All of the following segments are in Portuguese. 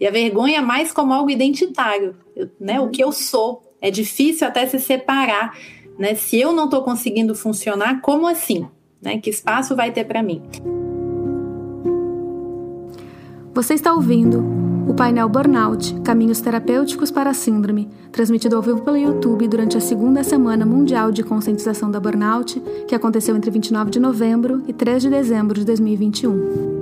E a vergonha mais como algo identitário, né? O que eu sou. É difícil até se separar, né? Se eu não estou conseguindo funcionar, como assim? Né? Que espaço vai ter para mim? Você está ouvindo o painel Burnout Caminhos Terapêuticos para a Síndrome, transmitido ao vivo pelo YouTube durante a segunda semana mundial de conscientização da burnout, que aconteceu entre 29 de novembro e 3 de dezembro de 2021.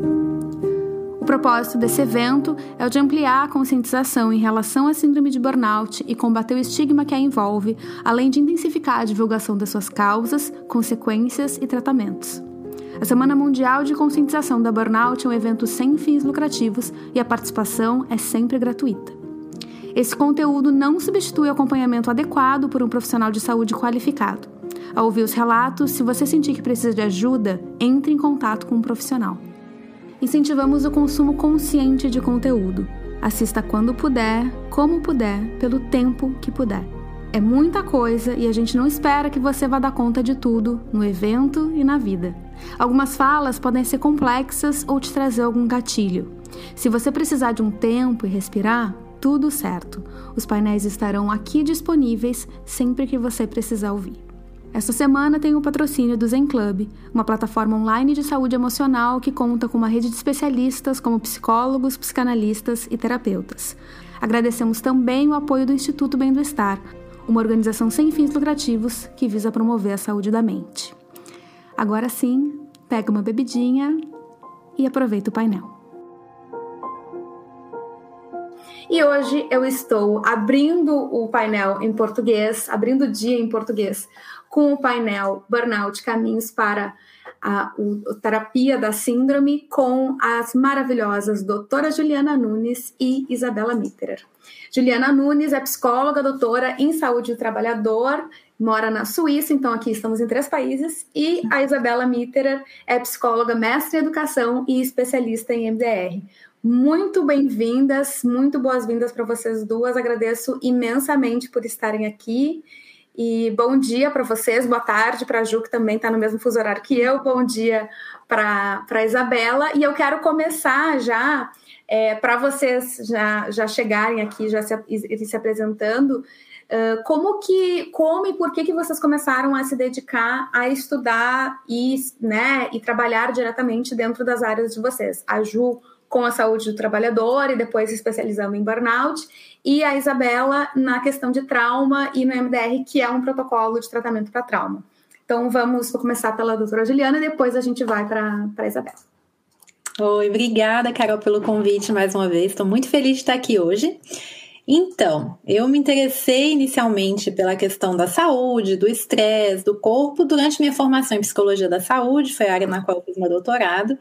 O propósito desse evento é o de ampliar a conscientização em relação à síndrome de burnout e combater o estigma que a envolve, além de intensificar a divulgação das suas causas, consequências e tratamentos. A Semana Mundial de Conscientização da Burnout é um evento sem fins lucrativos e a participação é sempre gratuita. Esse conteúdo não substitui o acompanhamento adequado por um profissional de saúde qualificado. Ao ouvir os relatos, se você sentir que precisa de ajuda, entre em contato com um profissional. Incentivamos o consumo consciente de conteúdo. Assista quando puder, como puder, pelo tempo que puder. É muita coisa e a gente não espera que você vá dar conta de tudo no evento e na vida. Algumas falas podem ser complexas ou te trazer algum gatilho. Se você precisar de um tempo e respirar, tudo certo. Os painéis estarão aqui disponíveis sempre que você precisar ouvir. Esta semana tem o patrocínio do Zen Club, uma plataforma online de saúde emocional que conta com uma rede de especialistas como psicólogos, psicanalistas e terapeutas. Agradecemos também o apoio do Instituto Bem do Estar, uma organização sem fins lucrativos que visa promover a saúde da mente. Agora sim, pega uma bebidinha e aproveita o painel. E hoje eu estou abrindo o painel em português, abrindo o dia em português, com o painel Burnout Caminhos para a, a, Terapia da Síndrome, com as maravilhosas doutora Juliana Nunes e Isabela Mitterer. Juliana Nunes é psicóloga, doutora em saúde do trabalhador, mora na Suíça, então aqui estamos em três países, e a Isabela Mitterer é psicóloga, mestre em educação e especialista em MDR. Muito bem-vindas, muito boas-vindas para vocês duas. Agradeço imensamente por estarem aqui. E bom dia para vocês, boa tarde para a Ju, que também está no mesmo fuso horário que eu, bom dia para a Isabela. E eu quero começar já, é, para vocês já, já chegarem aqui, já se, se apresentando, uh, como que, como e por que, que vocês começaram a se dedicar a estudar e, né, e trabalhar diretamente dentro das áreas de vocês? A Ju com a saúde do trabalhador e depois se especializando em burnout, e a Isabela na questão de trauma e no MDR, que é um protocolo de tratamento para trauma. Então vamos vou começar pela doutora Juliana e depois a gente vai para a Isabela. Oi, obrigada, Carol, pelo convite mais uma vez. Estou muito feliz de estar aqui hoje. Então, eu me interessei inicialmente pela questão da saúde, do estresse, do corpo, durante minha formação em psicologia da saúde, foi a área na qual eu fiz meu doutorado.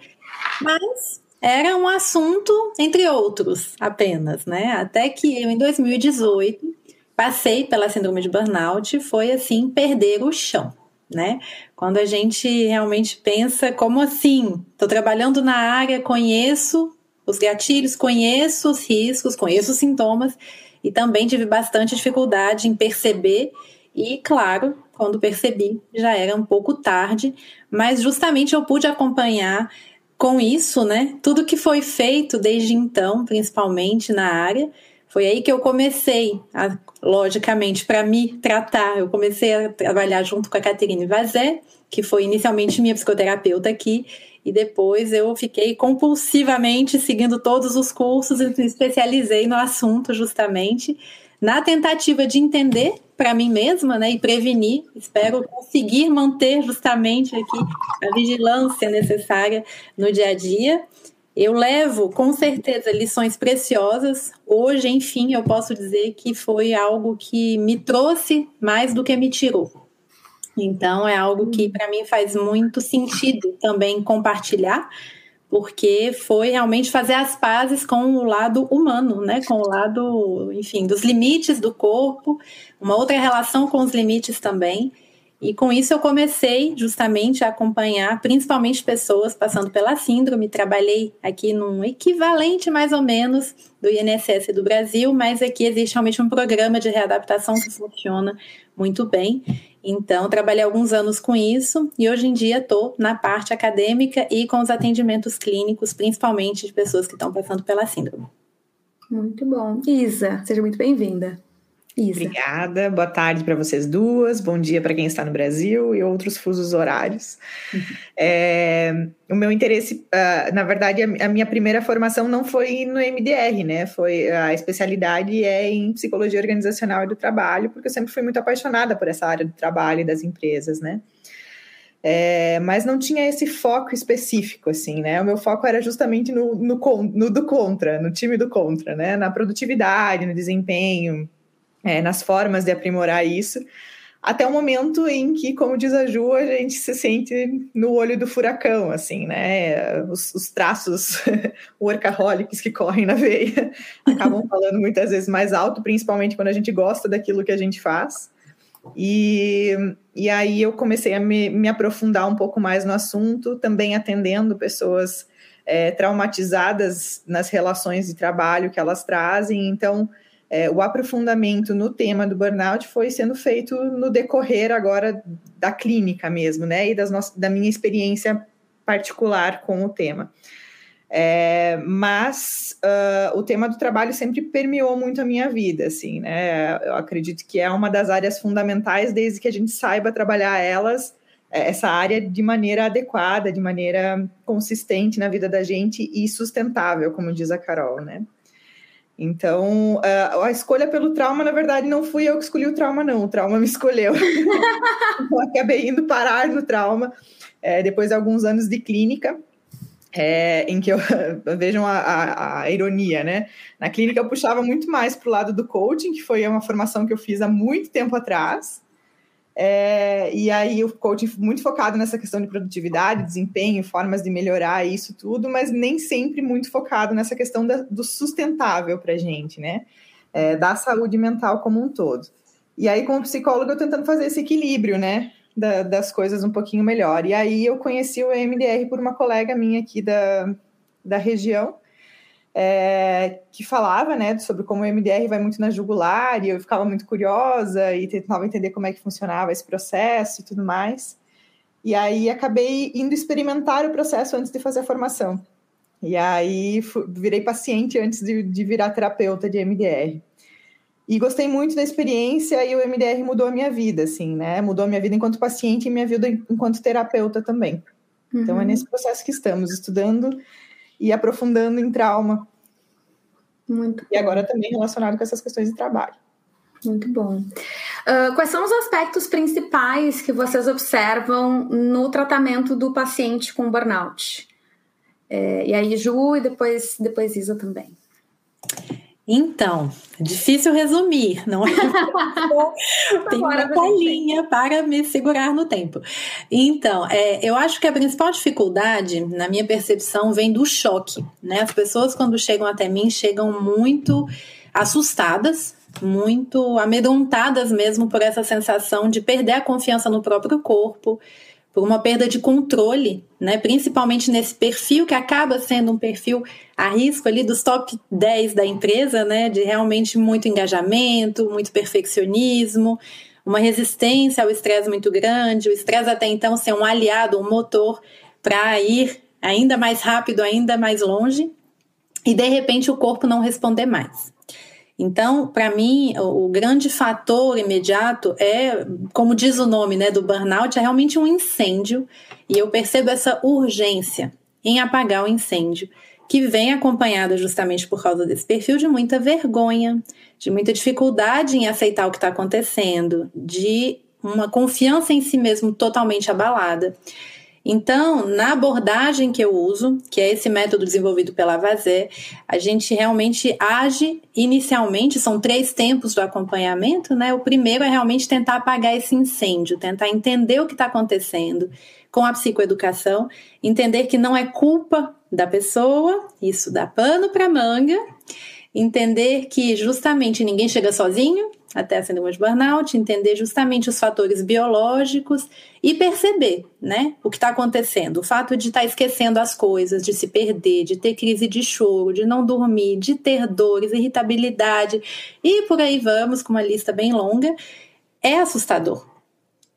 Mas era um assunto entre outros apenas, né? Até que eu, em 2018, passei pela síndrome de burnout, foi assim, perder o chão, né? Quando a gente realmente pensa, como assim? Estou trabalhando na área, conheço os gatilhos, conheço os riscos, conheço os sintomas e também tive bastante dificuldade em perceber e, claro, quando percebi, já era um pouco tarde, mas justamente eu pude acompanhar com isso, né, tudo que foi feito desde então, principalmente na área, foi aí que eu comecei, a, logicamente, para me tratar. Eu comecei a trabalhar junto com a Caterine Vazé, que foi inicialmente minha psicoterapeuta aqui, e depois eu fiquei compulsivamente seguindo todos os cursos e me especializei no assunto justamente na tentativa de entender para mim mesma, né, e prevenir. Espero conseguir manter justamente aqui a vigilância necessária no dia a dia. Eu levo com certeza lições preciosas. Hoje, enfim, eu posso dizer que foi algo que me trouxe mais do que me tirou. Então, é algo que para mim faz muito sentido também compartilhar, porque foi realmente fazer as pazes com o lado humano, né? Com o lado, enfim, dos limites do corpo, uma outra relação com os limites também. E com isso eu comecei justamente a acompanhar principalmente pessoas passando pela síndrome. Trabalhei aqui num equivalente mais ou menos do INSS do Brasil, mas aqui existe realmente um programa de readaptação que funciona muito bem. Então, trabalhei alguns anos com isso e hoje em dia estou na parte acadêmica e com os atendimentos clínicos, principalmente de pessoas que estão passando pela síndrome. Muito bom. Isa, seja muito bem-vinda. Isa. Obrigada. Boa tarde para vocês duas. Bom dia para quem está no Brasil e outros fusos horários. Uhum. É, o meu interesse, uh, na verdade, a, a, minha primeira formação não foi no MDR, né? Foi a especialidade é em psicologia organizacional e do trabalho, porque eu sempre fui muito apaixonada por essa área do trabalho e das empresas, né? É, mas não tinha esse foco específico, assim, né? O meu foco era justamente no, no, no do contra, no time do contra, né? Na produtividade, no desempenho, é, nas formas de aprimorar isso, até o momento em que, como diz a Ju, a gente se sente no olho do furacão, assim, né? Os, os traços workaholics que correm na veia acabam falando muitas vezes mais alto, principalmente quando a gente gosta daquilo que a gente faz. E, e aí eu comecei a me, me aprofundar um pouco mais no assunto, também atendendo pessoas é, traumatizadas nas relações de trabalho que elas trazem. Então, é, o aprofundamento no tema do burnout foi sendo feito no decorrer agora da clínica mesmo, né? E das no... da minha experiência particular com o tema. É, mas uh, o tema do trabalho sempre permeou muito a minha vida, assim, né? Eu acredito que é uma das áreas fundamentais desde que a gente saiba trabalhar elas, é, essa área de maneira adequada, de maneira consistente na vida da gente e sustentável, como diz a Carol, né? Então, a escolha pelo trauma, na verdade, não fui eu que escolhi o trauma, não. O trauma me escolheu. eu acabei indo parar no trauma é, depois de alguns anos de clínica, é, em que eu vejam a, a, a, ironia, né? Na clínica eu puxava muito mais para o lado do coaching, que foi uma formação que eu fiz há muito tempo atrás. É, e aí o coaching muito focado nessa questão de produtividade, desempenho, formas de melhorar isso tudo, mas nem sempre muito focado nessa questão da, do sustentável para gente, né? É, da saúde mental como um todo. E aí, como psicólogo, eu tentando fazer esse equilíbrio, né? Da, das coisas um pouquinho melhor. E aí eu conheci o MDR por uma colega minha aqui da, da região, é, que falava né, sobre como o MDR vai muito na jugular, e eu ficava muito curiosa e tentava entender como é que funcionava esse processo e tudo mais. E aí acabei indo experimentar o processo antes de fazer a formação. E aí virei paciente antes de, de virar terapeuta de MDR. E gostei muito da experiência e o MDR mudou a minha vida, assim, né? Mudou a minha vida enquanto paciente e minha vida enquanto terapeuta também. Uhum. Então é uhum. nesse processo que estamos, estudando e aprofundando em trauma. Muito e agora também relacionado com essas questões de trabalho. Muito bom. Uh, quais são os aspectos principais que vocês observam no tratamento do paciente com burnout? É, e aí, Ju, e depois, depois Isa também. Então, difícil resumir, não é? Tem uma palhinha para me segurar no tempo. Então, é, eu acho que a principal dificuldade, na minha percepção, vem do choque. Né? As pessoas, quando chegam até mim, chegam muito assustadas, muito amedrontadas mesmo por essa sensação de perder a confiança no próprio corpo, por uma perda de controle, né? principalmente nesse perfil que acaba sendo um perfil a risco ali dos top 10 da empresa, né? de realmente muito engajamento, muito perfeccionismo, uma resistência ao estresse muito grande, o estresse até então ser um aliado, um motor para ir ainda mais rápido, ainda mais longe, e de repente o corpo não responder mais. Então, para mim, o, grande fator imediato é, como diz o nome né, do burnout, é realmente um incêndio, e eu percebo essa urgência em apagar o incêndio, que vem acompanhada justamente por causa desse perfil de muita vergonha, de muita dificuldade em aceitar o que está acontecendo, de uma confiança em si mesmo totalmente abalada. Então, na abordagem que eu uso, que é esse método desenvolvido pela Vazé, a gente realmente age inicialmente, são três tempos do acompanhamento, né? O primeiro é realmente tentar apagar esse incêndio, tentar entender o que está acontecendo com a psicoeducação, entender que não é culpa da pessoa, isso dá pano para manga, entender que justamente ninguém chega sozinho, até a síndrome de burnout, entender justamente os fatores biológicos e perceber, né, o que está acontecendo. O fato de estar tá esquecendo as coisas, de se perder, de ter crise de choro, de não dormir, de ter dores, irritabilidade e por aí vamos, com uma lista bem longa, é assustador.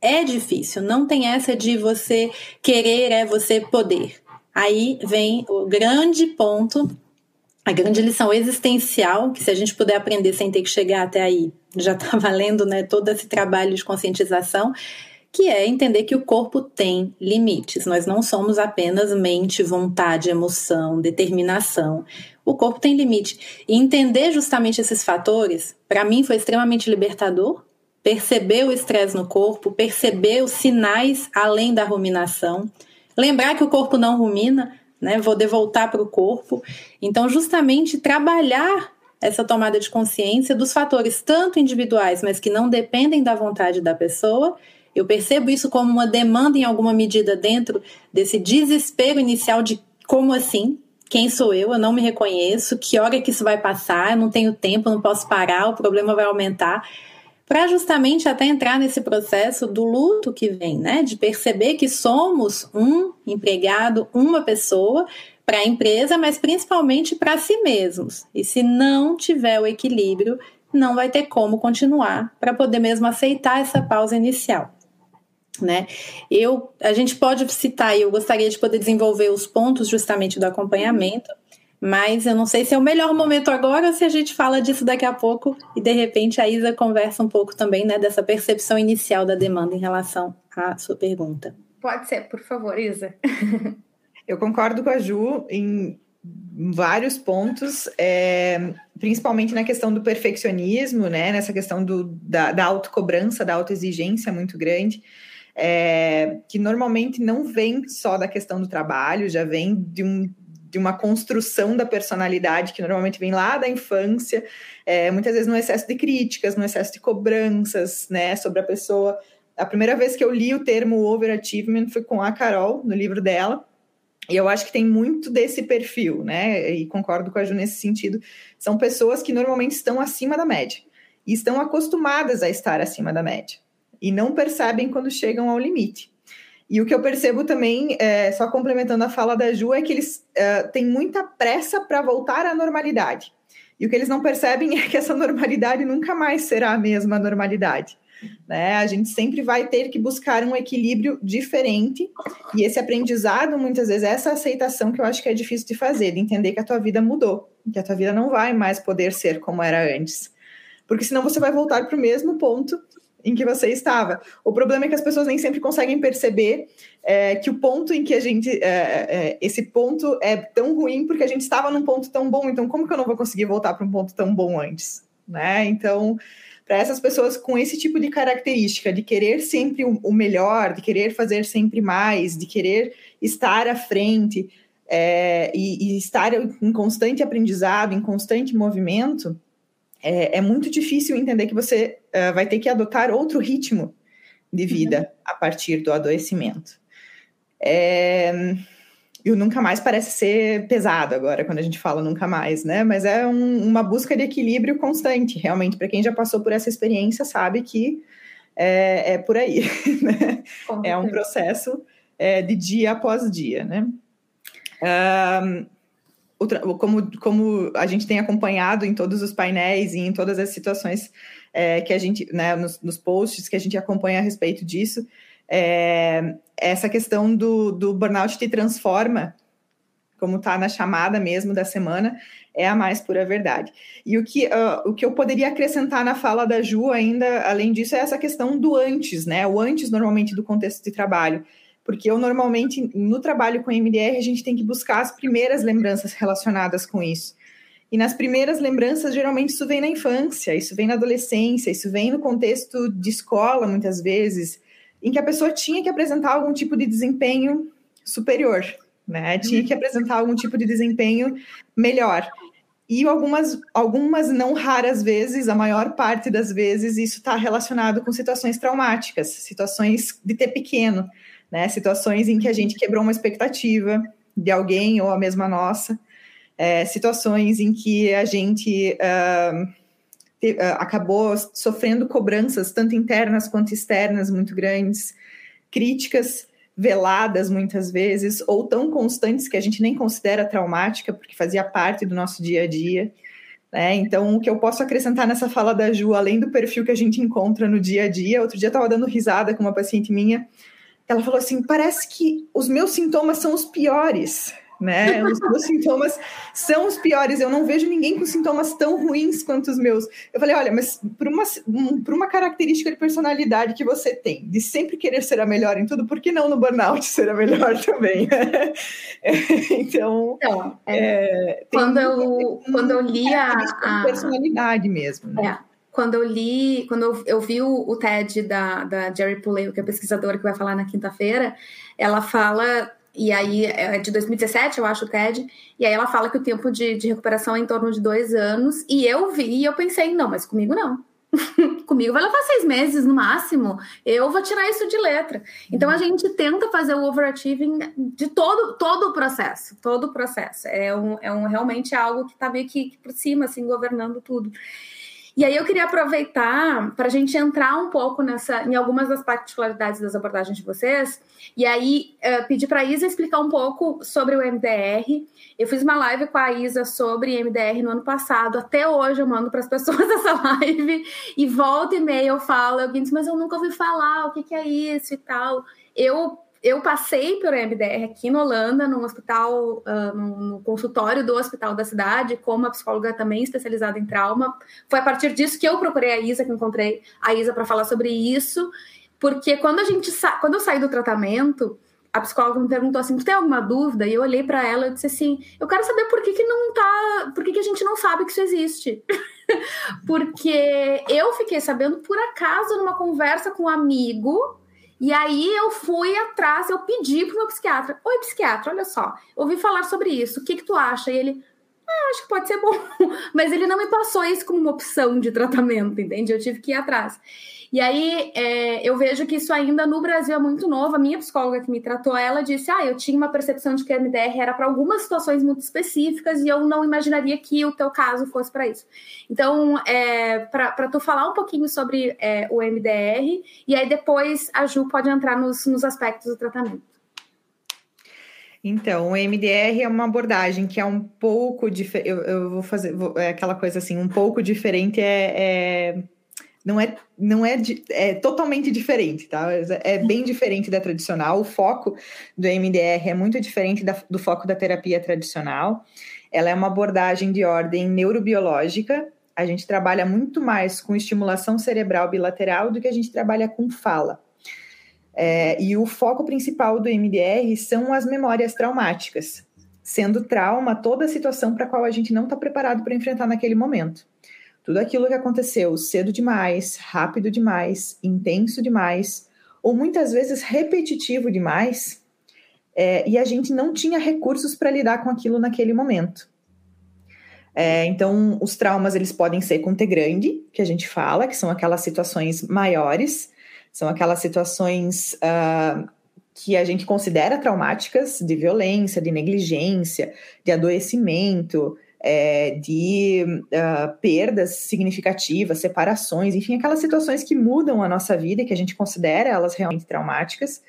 É difícil, não tem essa de você querer, é você poder. Aí vem o grande ponto a grande lição existencial, que se a gente puder aprender sem ter que chegar até aí, já está valendo né, todo esse trabalho de conscientização, que é entender que o corpo tem limites. Nós não somos apenas mente, vontade, emoção, determinação. O corpo tem limite. E entender justamente esses fatores, para mim, foi extremamente libertador. Perceber o estresse no corpo, perceber os sinais além da ruminação. Lembrar que o corpo não rumina, né? Vou devoltar para o corpo. Então, justamente trabalhar essa tomada de consciência dos fatores tanto individuais, mas que não dependem da vontade da pessoa. Eu percebo isso como uma demanda em alguma medida dentro desse desespero inicial de como assim? Quem sou eu? Eu não me reconheço. Que hora que isso vai passar? Eu não tenho tempo, não posso parar, o problema vai aumentar para justamente até entrar nesse processo do luto que vem, né? De perceber que somos um empregado, uma pessoa para a empresa, mas principalmente para si mesmos. E se não tiver o equilíbrio, não vai ter como continuar para poder mesmo aceitar essa pausa inicial. Né? Eu, a gente pode citar, e eu gostaria de poder desenvolver os pontos justamente do acompanhamento, mas eu não sei se é o melhor momento agora ou se a gente fala disso daqui a pouco e de repente a Isa conversa um pouco também né, dessa percepção inicial da demanda em relação à sua pergunta. Pode ser, por favor, Isa. eu concordo com a Ju em vários pontos, é, principalmente na questão do perfeccionismo, né, nessa questão do, da, da autocobrança, da autoexigência muito grande. É, que normalmente não vem só da questão do trabalho, já vem de um de uma construção da personalidade que normalmente vem lá da infância, é, muitas vezes no excesso de críticas, no excesso de cobranças, né, sobre a pessoa. A primeira vez que eu li o termo overachievement foi com a Carol, no livro dela, e eu acho que tem muito desse perfil, né, e concordo com a Ju nesse sentido. São pessoas que normalmente estão acima da média, e estão acostumadas a estar acima da média, e não percebem quando chegam ao limite. E o que eu percebo também, é, só complementando a fala da Ju, é que eles uh, têm muita pressa para voltar à normalidade. E o que eles não percebem é que essa normalidade nunca mais será a mesma normalidade. Né? A gente sempre vai ter que buscar um equilíbrio diferente. E esse aprendizado, muitas vezes, é essa aceitação que eu acho que é difícil de fazer, de entender que a tua vida mudou, que a tua vida não vai mais poder ser como era antes. Porque senão você vai voltar para o mesmo ponto em que você estava. O problema é que as pessoas nem sempre conseguem perceber é, que o ponto em que a gente. É, é, esse ponto é tão ruim porque a gente estava num ponto tão bom, então como que eu não vou conseguir voltar para um ponto tão bom antes? Né? Então, para essas pessoas com esse tipo de característica, de querer sempre o melhor, de querer fazer sempre mais, de querer estar à frente é, e, e estar em constante aprendizado, em constante movimento é, é muito difícil entender que você uh, vai ter que adotar outro ritmo de vida uhum. a partir do adoecimento. É, e o nunca mais parece ser pesado agora, quando a gente fala nunca mais, né? Mas é um, uma busca de equilíbrio constante, realmente. Para quem já passou por essa experiência, sabe que é, é por aí, né? É um processo é, de dia após dia, né? Um, como, como a gente tem acompanhado em todos os painéis e em todas as situações é, que a gente, né, nos, nos, posts que a gente acompanha a respeito disso, é, essa questão do, do burnout te transforma, como está na chamada mesmo da semana, é a mais pura verdade. E o que, uh, o que eu poderia acrescentar na fala da Ju ainda, além disso, é essa questão do antes, né? O antes, normalmente, do contexto de trabalho porque eu normalmente, no trabalho com MDR, a gente tem que buscar as primeiras lembranças relacionadas com isso. E nas primeiras lembranças, geralmente isso vem na infância, isso vem na adolescência, isso vem no contexto de escola, muitas vezes, em que a pessoa tinha que apresentar algum tipo de desempenho superior, né? Tinha que apresentar algum tipo de desempenho melhor. E algumas, algumas não raras vezes, a maior parte das vezes, isso está relacionado com situações traumáticas, situações de ter pequeno né? Situações em que a gente quebrou uma expectativa de alguém ou a mesma nossa, é, situações em que a gente uh, te, uh, acabou sofrendo cobranças, tanto internas quanto externas, muito grandes, críticas veladas muitas vezes, ou tão constantes que a gente nem considera traumática, porque fazia parte do nosso dia a dia. Né? Então, o que eu posso acrescentar nessa fala da Ju, além do perfil que a gente encontra no dia a dia, outro dia eu estava dando risada com uma paciente minha, ela falou assim: parece que os meus sintomas são os piores. né? Os meus sintomas são os piores. Eu não vejo ninguém com sintomas tão ruins quanto os meus. Eu falei, olha, mas por uma, por uma característica de personalidade que você tem, de sempre querer ser a melhor em tudo, por que não no burnout ser a melhor também? então, então é, quando, eu, quando eu li a, a personalidade mesmo. Né? É quando eu li, quando eu, eu vi o, o, TED da, da Jerry Puleo, que é a pesquisadora que vai falar na quinta-feira, ela fala e aí é de 2017, eu acho, o TED, e aí ela fala que o tempo de, de recuperação é em torno de dois anos, e eu vi e eu pensei, não, mas comigo não. comigo vai levar seis meses no máximo, eu vou tirar isso de letra. Então a uhum. gente tenta fazer o overachieving de todo, todo o processo, todo o processo. É, um, é um, realmente algo que está meio que, que por cima, assim, governando tudo. E aí eu queria aproveitar para a gente entrar um pouco nessa, em algumas das particularidades das abordagens de vocês, e aí uh, pedir para a Isa explicar um pouco sobre o MDR. Eu fiz uma live com a Isa sobre MDR no ano passado, até hoje eu mando para as pessoas essa live, e volta e meia eu falo, eu disse, mas eu nunca ouvi falar, o que, que é isso e tal. Eu eu passei pelo MDR aqui na Holanda, no hospital, uh, no, no, consultório do hospital da cidade, como a psicóloga também especializada em trauma. Foi a partir disso que eu procurei a Isa, que encontrei a Isa para falar sobre isso, porque quando a gente quando eu saí do tratamento, a psicóloga me perguntou assim: "Tu tem alguma dúvida?" E eu olhei para ela e disse assim: "Eu quero saber por que, que não tá, por que, que a gente não sabe que isso existe?" porque eu fiquei sabendo por acaso numa conversa com um amigo e aí eu fui atrás, eu pedi pro meu psiquiatra: Oi, psiquiatra, olha só, ouvi falar sobre isso, o que, que tu acha? E ele, ah, acho que pode ser bom. Mas ele não me passou isso como uma opção de tratamento, entende? Eu tive que ir atrás. E aí é, eu vejo que isso ainda no Brasil é muito novo. A minha psicóloga que me tratou, ela disse: Ah, eu tinha uma percepção de que a MDR era para algumas situações muito específicas e eu não imaginaria que o teu caso fosse para isso. Então, é, para tu falar um pouquinho sobre é, o MDR, e aí depois a Ju pode entrar nos, nos aspectos do tratamento. Então, o MDR é uma abordagem que é um pouco diferente. Eu, eu, vou fazer vou, é aquela coisa assim, um pouco diferente é, é não é, não é, é totalmente diferente, tá? É bem diferente da tradicional. O foco do MDR é muito diferente da, do foco da terapia tradicional. Ela é uma abordagem de ordem neurobiológica. A gente trabalha muito mais com estimulação cerebral bilateral do que a gente trabalha com fala. É, e o foco principal do MDR são as memórias traumáticas, sendo trauma toda a situação para a qual a gente não está preparado para enfrentar naquele momento. Tudo aquilo que aconteceu cedo demais, rápido demais, intenso demais, ou muitas vezes repetitivo demais, é, e a gente não tinha recursos para lidar com aquilo naquele momento. É, então, os traumas eles podem ser com T grande, que a gente fala, que são aquelas situações maiores, são aquelas situações uh, que a gente considera traumáticas, de violência, de negligência, de adoecimento, é, de uh, perdas significativas, separações, enfim, aquelas situações que mudam a nossa vida e que a gente considera elas realmente traumáticas.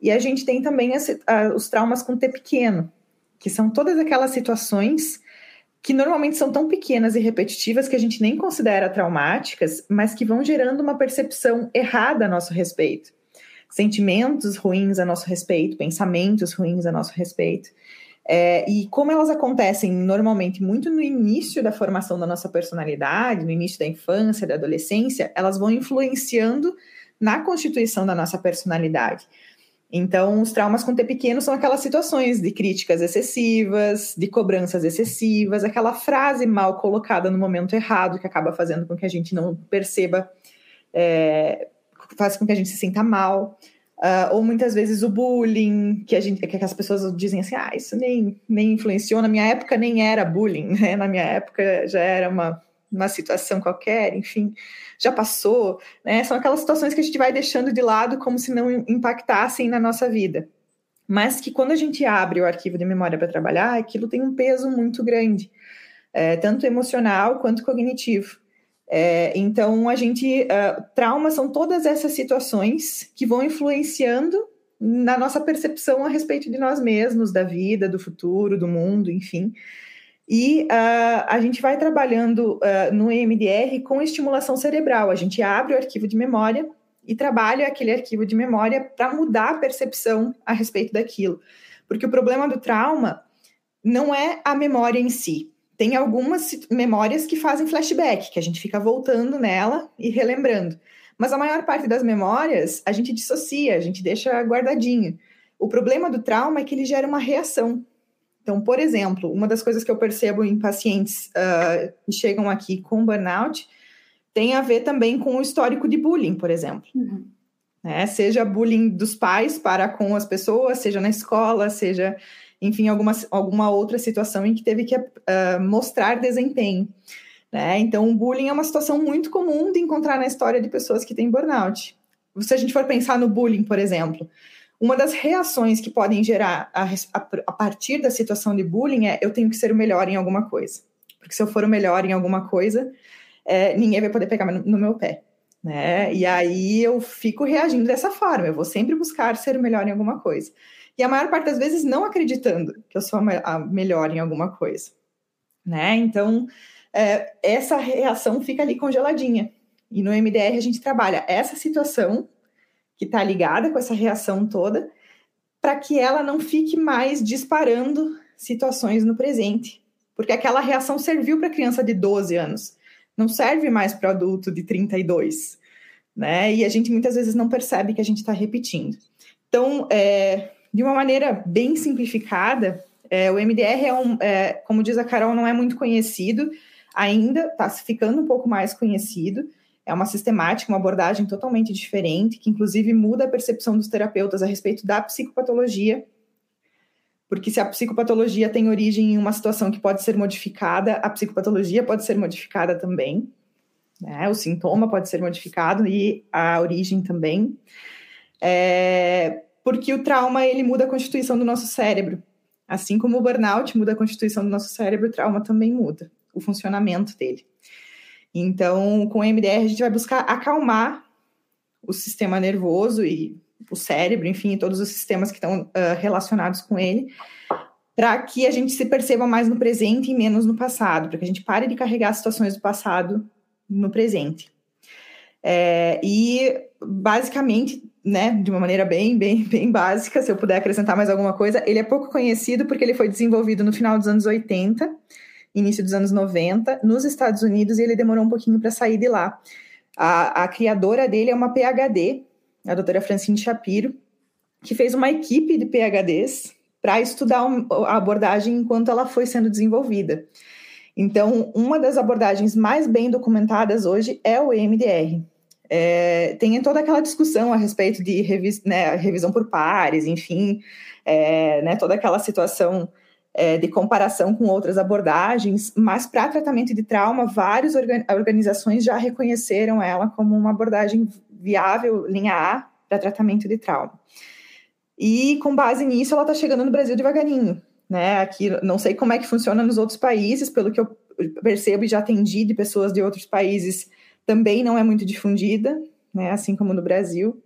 E a gente tem também as, uh, os traumas com T pequeno, que são todas aquelas situações que normalmente são tão pequenas e repetitivas que a gente nem considera traumáticas, mas que vão gerando uma percepção errada a nosso respeito. Sentimentos ruins a nosso respeito, pensamentos ruins a nosso respeito. É, e como elas acontecem normalmente muito no início da formação da nossa personalidade, no início da infância, da adolescência, elas vão influenciando na constituição da nossa personalidade. Então, os traumas com T pequeno são aquelas situações de críticas excessivas, de cobranças excessivas, aquela frase mal colocada no momento errado que acaba fazendo com que a gente não perceba, é, faz com que a gente se sinta mal. Uh, ou muitas vezes o bullying, que, a gente, que as pessoas dizem assim, ah, isso nem, nem influenciou, na minha época nem era bullying, né? Na minha época já era uma, uma situação qualquer, enfim, já passou, né? São aquelas situações que a gente vai deixando de lado como se não impactassem na nossa vida. Mas que quando a gente abre o arquivo de memória para trabalhar, aquilo tem um peso muito grande, é, tanto emocional quanto cognitivo. É, então, a gente. Uh, traumas são todas essas situações que vão influenciando na nossa percepção a respeito de nós mesmos, da vida, do futuro, do mundo, enfim. E uh, a gente vai trabalhando uh, no EMDR com estimulação cerebral. A gente abre o arquivo de memória e trabalha aquele arquivo de memória para mudar a percepção a respeito daquilo. Porque o problema do trauma não é a memória em si. Tem algumas memórias que fazem flashback, que a gente fica voltando nela e relembrando. Mas a maior parte das memórias a gente dissocia, a gente deixa guardadinho. O problema do trauma é que ele gera uma reação. Então, por exemplo, uma das coisas que eu percebo em pacientes uh, que chegam aqui com burnout tem a ver também com o histórico de bullying, por exemplo. Uhum. Né? Seja bullying dos pais para com as pessoas, seja na escola, seja, enfim, alguma, alguma outra situação em que teve que uh, mostrar desempenho. Né? Então, o bullying é uma situação muito comum de encontrar na história de pessoas que têm burnout. Se a gente for pensar no bullying, por exemplo, uma das reações que podem gerar a, a, a partir da situação de bullying é eu tenho que ser o melhor em alguma coisa. Porque se eu for o melhor em alguma coisa, é, ninguém vai poder pegar no, no meu pé. Né? E aí eu fico reagindo dessa forma, eu vou sempre buscar ser o melhor em alguma coisa. E a maior parte das vezes não acreditando que eu sou a melhor em alguma coisa. Né? Então, é, essa reação fica ali congeladinha. E no MDR a gente trabalha essa situação que está ligada com essa reação toda, para que ela não fique mais disparando situações no presente. Porque aquela reação serviu para criança de 12 anos não serve mais para adulto de 32, né? E a gente muitas vezes não percebe que a gente está repetindo. Então, é, de uma maneira bem simplificada, é, o MDR é um, é, como diz a Carol, não é muito conhecido ainda, está ficando um pouco mais conhecido. É uma sistemática, uma abordagem totalmente diferente, que inclusive muda a percepção dos terapeutas a respeito da psicopatologia porque se a psicopatologia tem origem em uma situação que pode ser modificada, a psicopatologia pode ser modificada também. Né? O sintoma pode ser modificado e a origem também. É, porque o trauma ele muda a constituição do nosso cérebro. Assim como o burnout muda a constituição do nosso cérebro, o trauma também muda o funcionamento dele. Então, com o MDR, a gente vai buscar acalmar o sistema nervoso e o cérebro, enfim, todos os sistemas que estão uh, relacionados com ele, para que a gente se perceba mais no presente e menos no passado, para que a gente pare de carregar situações do passado no presente. É, e basicamente, né, de uma maneira bem, bem, bem básica, se eu puder acrescentar mais alguma coisa, ele é pouco conhecido porque ele foi desenvolvido no final dos anos 80, início dos anos 90, nos Estados Unidos, e ele demorou um pouquinho para sair de lá. A, a criadora dele é uma PhD, a doutora Francine Shapiro, que fez uma equipe de PHDs para estudar a abordagem enquanto ela foi sendo desenvolvida. Então, uma das abordagens mais bem documentadas hoje é o EMDR. É, tem toda aquela discussão a respeito de revis, né, revisão por pares, enfim, é, né, toda aquela situação é, de comparação com outras abordagens, mas para tratamento de trauma, várias organizações já reconheceram ela como uma abordagem viável, linha A, para tratamento de trauma. E com base nisso, ela está chegando no Brasil devagarinho. Né? Aqui, não sei como é que funciona nos outros países, pelo que eu percebo e já atendi de pessoas de outros países, também não é muito difundida, né? assim como no Brasil.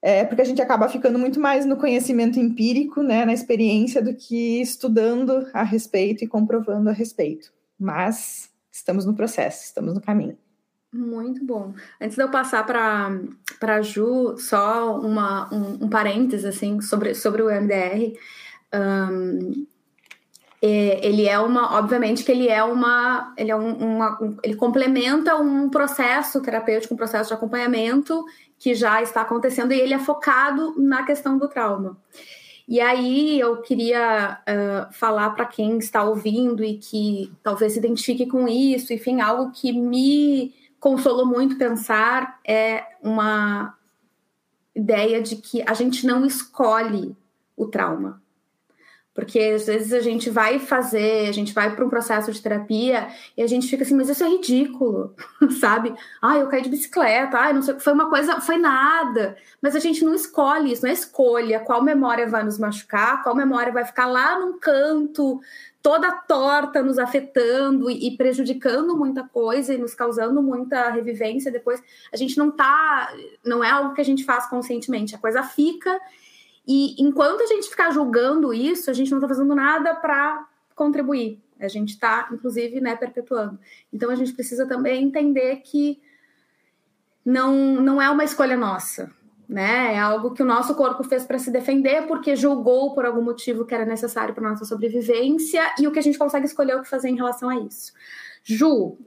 É porque a gente acaba ficando muito mais no conhecimento empírico, né, na experiência, do que estudando a respeito e comprovando a respeito. Mas estamos no processo, estamos no caminho. Muito bom. Antes de eu passar para a Ju, só uma, um, um parênteses assim, sobre, sobre o MDR. Um, ele é uma, obviamente que ele é uma, ele é um, uma, um, ele complementa um processo terapêutico, um processo de acompanhamento que já está acontecendo e ele é focado na questão do trauma. E aí eu queria uh, falar para quem está ouvindo e que talvez se identifique com isso, enfim, algo que me consolou muito pensar é uma ideia de que a gente não escolhe o trauma. Porque às vezes a gente vai fazer, a gente vai para um processo de terapia e a gente fica assim, mas isso é ridículo, sabe? Ah, eu caí de bicicleta, ah, não sei, foi uma coisa, foi nada. Mas a gente não escolhe isso, não é escolha qual memória vai nos machucar, qual memória vai ficar lá num canto, toda torta, nos afetando e, prejudicando muita coisa e nos causando muita revivência depois. A gente não tá, não é algo que a gente faz conscientemente, a coisa fica e enquanto a gente ficar julgando isso, a gente não está fazendo nada para contribuir. A gente está, inclusive, né, perpetuando. Então a gente precisa também entender que não, não é uma escolha nossa. né? É algo que o nosso corpo fez para se defender porque julgou por algum motivo que era necessário para nossa sobrevivência e o que a gente consegue escolher o que fazer em relação a isso. Ju,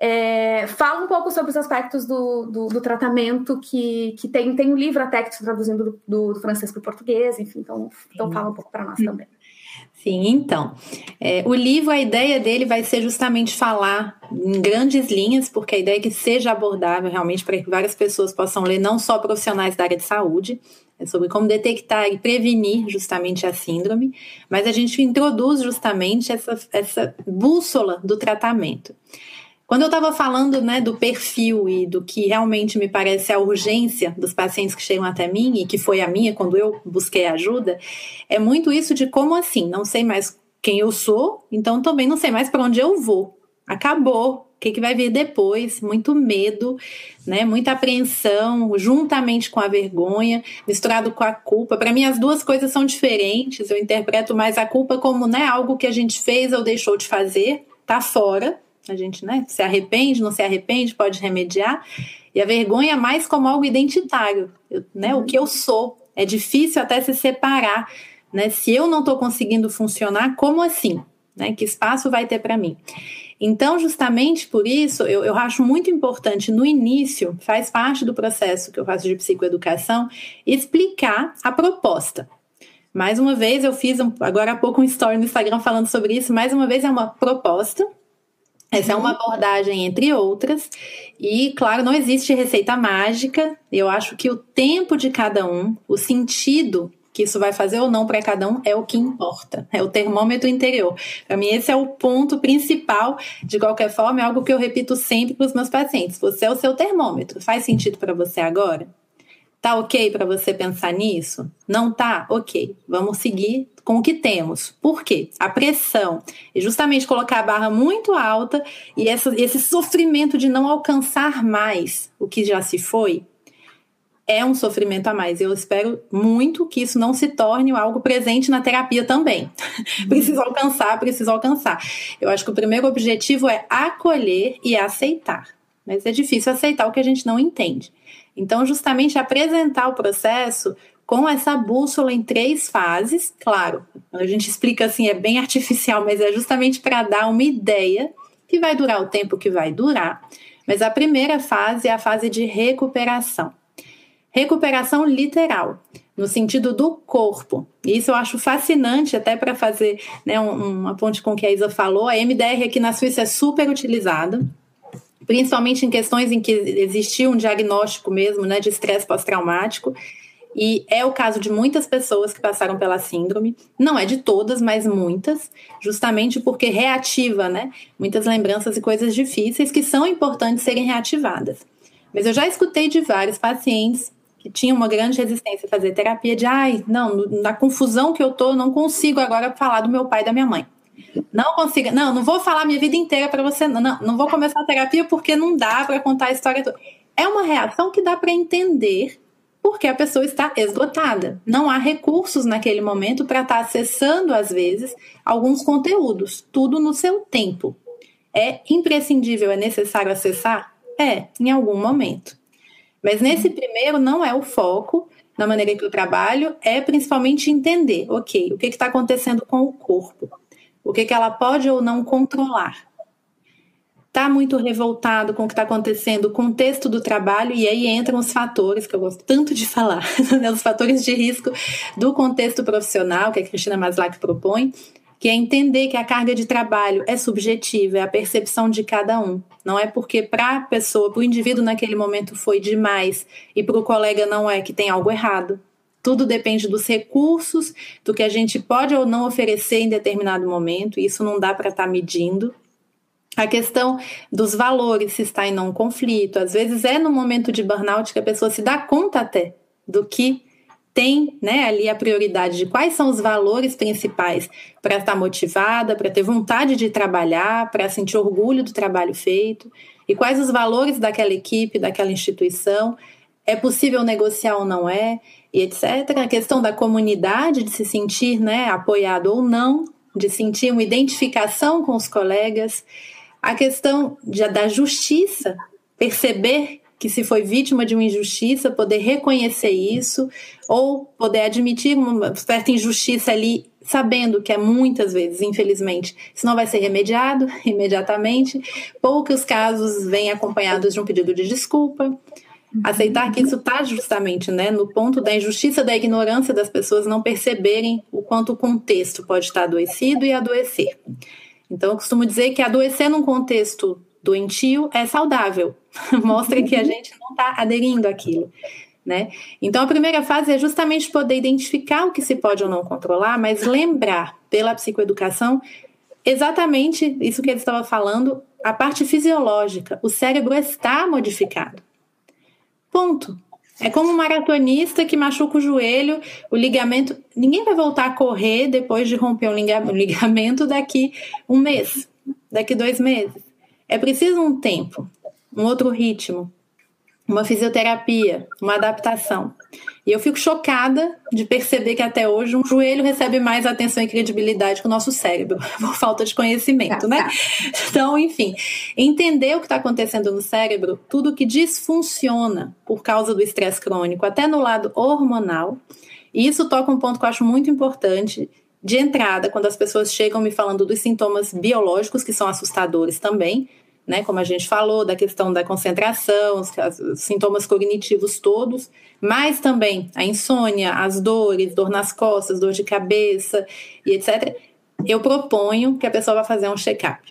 é, fala um pouco sobre os aspectos do, do, do, tratamento que, que tem, tem um livro até que está traduzindo do, do, francês para o português, enfim, então, então fala um pouco para nós também. Sim, então, é, o livro, a ideia dele vai ser justamente falar em grandes linhas, porque a ideia é que seja abordável realmente para que várias pessoas possam ler, não só profissionais da área de saúde, é sobre como detectar e prevenir justamente a síndrome, mas a gente introduz justamente essa, essa bússola do tratamento. Quando eu estava falando né, do perfil e do que realmente me parece a urgência dos pacientes que chegam até mim, e que foi a minha quando eu busquei ajuda, é muito isso de como assim, não sei mais quem eu sou, então também não sei mais para onde eu vou. Acabou. O que, que vai vir depois? Muito medo, né? Muita apreensão, juntamente com a vergonha, misturado com a culpa. Para mim, as duas coisas são diferentes. Eu interpreto mais a culpa como né, algo que a gente fez ou deixou de fazer, tá fora a gente né, se arrepende, não se arrepende, pode remediar. E a vergonha é mais como algo identitário, eu, né, o que eu sou. É difícil até se separar. Né? Se eu não estou conseguindo funcionar, como assim? Né? Que espaço vai ter para mim? Então, justamente por isso, eu, eu acho muito importante no início, faz parte do processo que eu faço de psicoeducação, explicar a proposta. Mais uma vez, eu fiz um, agora há pouco um story no Instagram falando sobre isso. Mais uma vez, é uma proposta essa é uma abordagem entre outras, e claro, não existe receita mágica. Eu acho que o tempo de cada um, o sentido que isso vai fazer ou não para cada um é o que importa, é o termômetro interior. Para mim, esse é o ponto principal. De qualquer forma, é algo que eu repito sempre para os meus pacientes: você é o seu termômetro. Faz sentido para você agora? Tá ok para você pensar nisso? Não tá? Ok. Vamos seguir com o que temos. Por quê? A pressão e justamente colocar a barra muito alta e essa, esse sofrimento de não alcançar mais o que já se foi é um sofrimento a mais. Eu espero muito que isso não se torne algo presente na terapia também. preciso alcançar, preciso alcançar. Eu acho que o primeiro objetivo é acolher e aceitar. Mas é difícil aceitar o que a gente não entende. Então, justamente apresentar o processo com essa bússola em três fases, claro, a gente explica assim, é bem artificial, mas é justamente para dar uma ideia que vai durar o tempo que vai durar. Mas a primeira fase é a fase de recuperação. Recuperação literal, no sentido do corpo. Isso eu acho fascinante, até para fazer né, uma ponte com o que a Isa falou. A MDR aqui na Suíça é super utilizada principalmente em questões em que existia um diagnóstico mesmo né, de estresse pós-traumático. E é o caso de muitas pessoas que passaram pela síndrome, não é de todas, mas muitas, justamente porque reativa, né? Muitas lembranças e coisas difíceis que são importantes serem reativadas. Mas eu já escutei de vários pacientes que tinham uma grande resistência a fazer terapia de ai, não, na confusão que eu tô, não consigo agora falar do meu pai e da minha mãe. Não consiga, não, não vou falar minha vida inteira para você, não, não vou começar a terapia porque não dá para contar a história toda. É uma reação que dá para entender porque a pessoa está esgotada. Não há recursos naquele momento para estar tá acessando, às vezes, alguns conteúdos, tudo no seu tempo. É imprescindível, é necessário acessar? É, em algum momento. Mas nesse primeiro não é o foco, na maneira que eu trabalho, é principalmente entender, ok, o que está acontecendo com o corpo o que, que ela pode ou não controlar. Está muito revoltado com o que está acontecendo, o contexto do trabalho, e aí entram os fatores que eu gosto tanto de falar, né, os fatores de risco do contexto profissional, que a Cristina Maslach propõe, que é entender que a carga de trabalho é subjetiva, é a percepção de cada um. Não é porque para a pessoa, para o indivíduo naquele momento foi demais e para o colega não é que tem algo errado. Tudo depende dos recursos, do que a gente pode ou não oferecer em determinado momento, e isso não dá para estar tá medindo. A questão dos valores, se está em não conflito. Às vezes é no momento de burnout que a pessoa se dá conta até do que tem né, ali a prioridade de quais são os valores principais para estar motivada, para ter vontade de trabalhar, para sentir orgulho do trabalho feito, e quais os valores daquela equipe, daquela instituição. É possível negociar ou não é? e etc. A questão da comunidade, de se sentir né, apoiado ou não, de sentir uma identificação com os colegas. A questão de, da justiça, perceber que se foi vítima de uma injustiça, poder reconhecer isso, ou poder admitir uma certa injustiça ali, sabendo que é muitas vezes, infelizmente, isso não vai ser remediado imediatamente. Poucos casos vêm acompanhados de um pedido de desculpa. Aceitar que isso está justamente né, no ponto da injustiça, da ignorância das pessoas não perceberem o quanto o contexto pode estar adoecido e adoecer. Então, eu costumo dizer que adoecer num contexto doentio é saudável, mostra que a gente não está aderindo àquilo. Né? Então, a primeira fase é justamente poder identificar o que se pode ou não controlar, mas lembrar pela psicoeducação exatamente isso que ele estava falando, a parte fisiológica. O cérebro está modificado. Ponto. É como um maratonista que machuca o joelho, o ligamento. Ninguém vai voltar a correr depois de romper um ligamento daqui um mês, daqui dois meses. É preciso um tempo, um outro ritmo, uma fisioterapia, uma adaptação. E eu fico chocada de perceber que até hoje um joelho recebe mais atenção e credibilidade que o nosso cérebro, por falta de conhecimento, né? Tá. Então, enfim, entender o que está acontecendo no cérebro, tudo que disfunciona por causa do estresse crônico, até no lado hormonal. E isso toca um ponto que eu acho muito importante de entrada, quando as pessoas chegam me falando dos sintomas biológicos, que são assustadores também, né? Como a gente falou, da questão da concentração, os, os sintomas cognitivos todos, mas também a insônia, as dores, dor nas costas, dor de cabeça e etc. Eu proponho que a pessoa vá fazer um check-up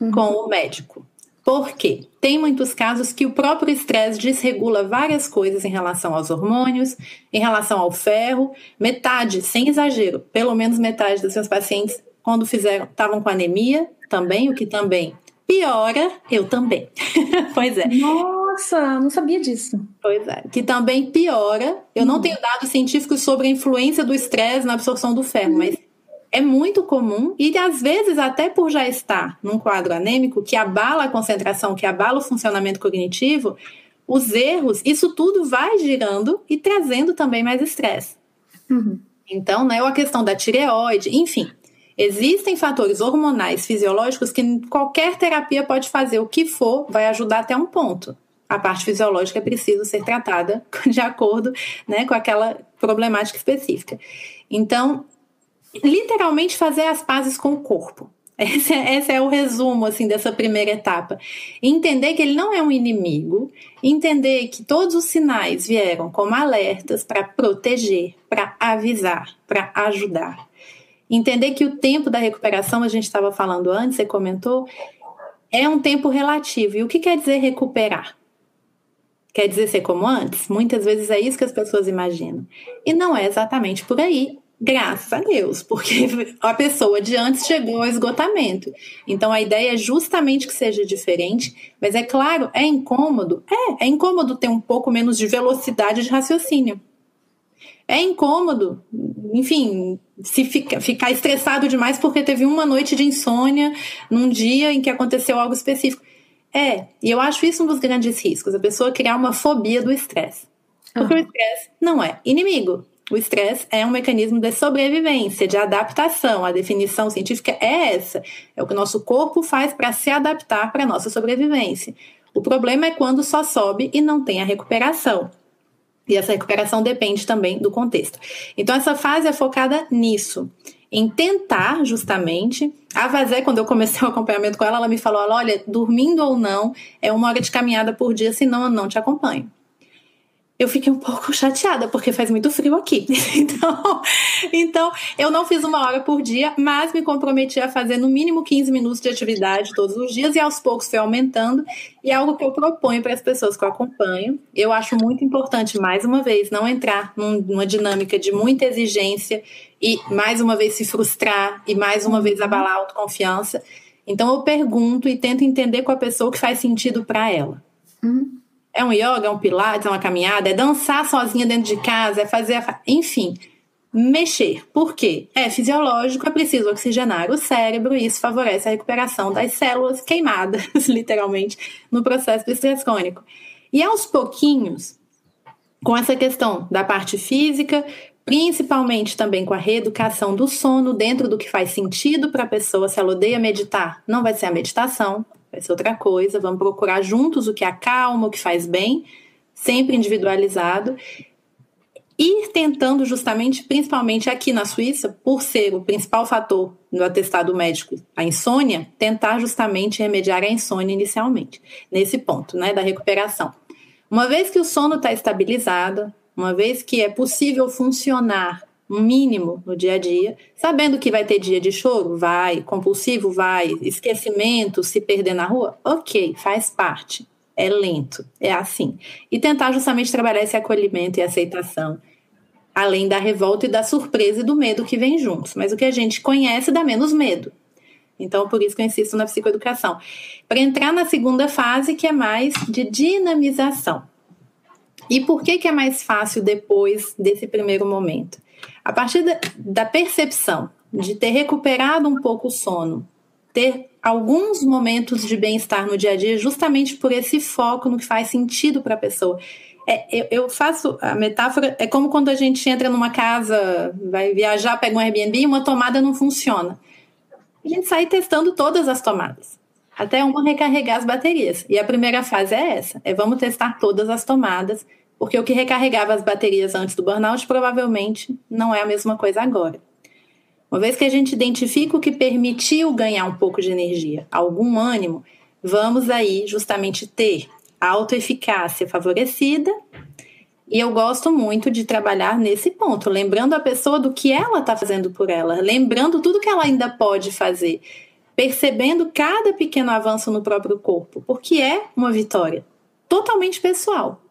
uhum. com o médico. Por quê? Tem muitos casos que o próprio estresse desregula várias coisas em relação aos hormônios, em relação ao ferro. Metade, sem exagero, pelo menos metade dos seus pacientes, quando fizeram, estavam com anemia também, o que também piora, eu também. pois é. Nossa, não sabia disso. Pois é. Que também piora. Eu hum. não tenho dados científicos sobre a influência do estresse na absorção do ferro, hum. mas é muito comum e às vezes até por já estar num quadro anêmico que abala a concentração, que abala o funcionamento cognitivo, os erros, isso tudo vai girando e trazendo também mais estresse. Uhum. Então, né, ou a questão da tireoide, enfim, Existem fatores hormonais fisiológicos que qualquer terapia pode fazer o que for, vai ajudar até um ponto. A parte fisiológica é preciso ser tratada de acordo né, com aquela problemática específica. Então, literalmente fazer as pazes com o corpo. Esse é, esse é, o resumo assim dessa primeira etapa. Entender que ele não é um inimigo, entender que todos os sinais vieram como alertas para proteger, para avisar, para ajudar. Entender que o tempo da recuperação, a gente estava falando antes, você comentou, é um tempo relativo. E o que quer dizer recuperar? Quer dizer ser como antes? Muitas vezes é isso que as pessoas imaginam. E não é exatamente por aí, graças a Deus, porque a pessoa de antes chegou ao esgotamento. Então a ideia é justamente que seja diferente, mas é claro, é incômodo. É, é incômodo ter um pouco menos de velocidade de raciocínio. É incômodo, enfim, se fica, ficar estressado demais porque teve uma noite de insônia num dia em que aconteceu algo específico. É, e eu acho isso um dos grandes riscos, a pessoa criar uma fobia do estresse. Porque uhum. o estresse não é inimigo. O estresse é um mecanismo de sobrevivência, de adaptação. A definição científica é essa. É o que o nosso corpo faz para se adaptar para a nossa sobrevivência. O problema é quando só sobe e não tem a recuperação. E essa recuperação depende também do contexto. Então, essa fase é focada nisso, em tentar justamente. A Vazé, quando eu comecei o acompanhamento com ela, ela me falou: olha, dormindo ou não, é uma hora de caminhada por dia, senão eu não te acompanho eu fiquei um pouco chateada, porque faz muito frio aqui. Então, então, eu não fiz uma hora por dia, mas me comprometi a fazer no mínimo 15 minutos de atividade todos os dias e aos poucos foi aumentando. E é algo que eu proponho para as pessoas que eu acompanho. Eu acho muito importante, mais uma vez, não entrar numa dinâmica de muita exigência e, mais uma vez, se frustrar e, mais uma vez, abalar a autoconfiança. Então, eu pergunto e tento entender com a pessoa o que faz sentido para ela. Uhum. É um yoga, é um pilates, é uma caminhada, é dançar sozinha dentro de casa, é fazer. A... Enfim, mexer. Por quê? É fisiológico, é preciso oxigenar o cérebro e isso favorece a recuperação das células queimadas, literalmente, no processo do estresse crônico. E aos pouquinhos, com essa questão da parte física, principalmente também com a reeducação do sono dentro do que faz sentido para a pessoa, se ela odeia meditar, não vai ser a meditação, vai ser outra coisa. Vamos procurar juntos o que acalma, o que faz bem, sempre individualizado. Ir tentando justamente, principalmente aqui na Suíça, por ser o principal fator no atestado médico, a insônia, tentar justamente remediar a insônia inicialmente, nesse ponto, né, da recuperação. Uma vez que o sono está estabilizado, uma vez que é possível funcionar mínimo no dia a dia, sabendo que vai ter dia de choro, vai, compulsivo, vai, esquecimento, se perder na rua, ok, faz parte. É lento, é assim. E tentar justamente trabalhar esse acolhimento e aceitação, além da revolta e da surpresa e do medo que vem juntos. Mas o que a gente conhece dá menos medo. Então, por isso que eu insisto na psicoeducação. Para entrar na segunda fase, que é mais de dinamização. E por que, que é mais fácil depois desse primeiro momento? A partir da, da percepção de ter recuperado um pouco o sono, ter alguns momentos de bem-estar no dia a dia, justamente por esse foco no que faz sentido para a pessoa. É, eu, eu, faço a metáfora, é como quando a gente entra numa casa, vai viajar, pega um Airbnb e uma tomada não funciona. A gente sai testando todas as tomadas, até uma recarregar as baterias. E a primeira fase é essa: é vamos testar todas as tomadas porque o que recarregava as baterias antes do burnout provavelmente não é a mesma coisa agora. Uma vez que a gente identifica o que permitiu ganhar um pouco de energia, algum ânimo, vamos aí justamente ter autoeficácia favorecida. E eu gosto muito de trabalhar nesse ponto, lembrando a pessoa do que ela está fazendo por ela, lembrando tudo que ela ainda pode fazer, percebendo cada pequeno avanço no próprio corpo, porque é uma vitória totalmente pessoal.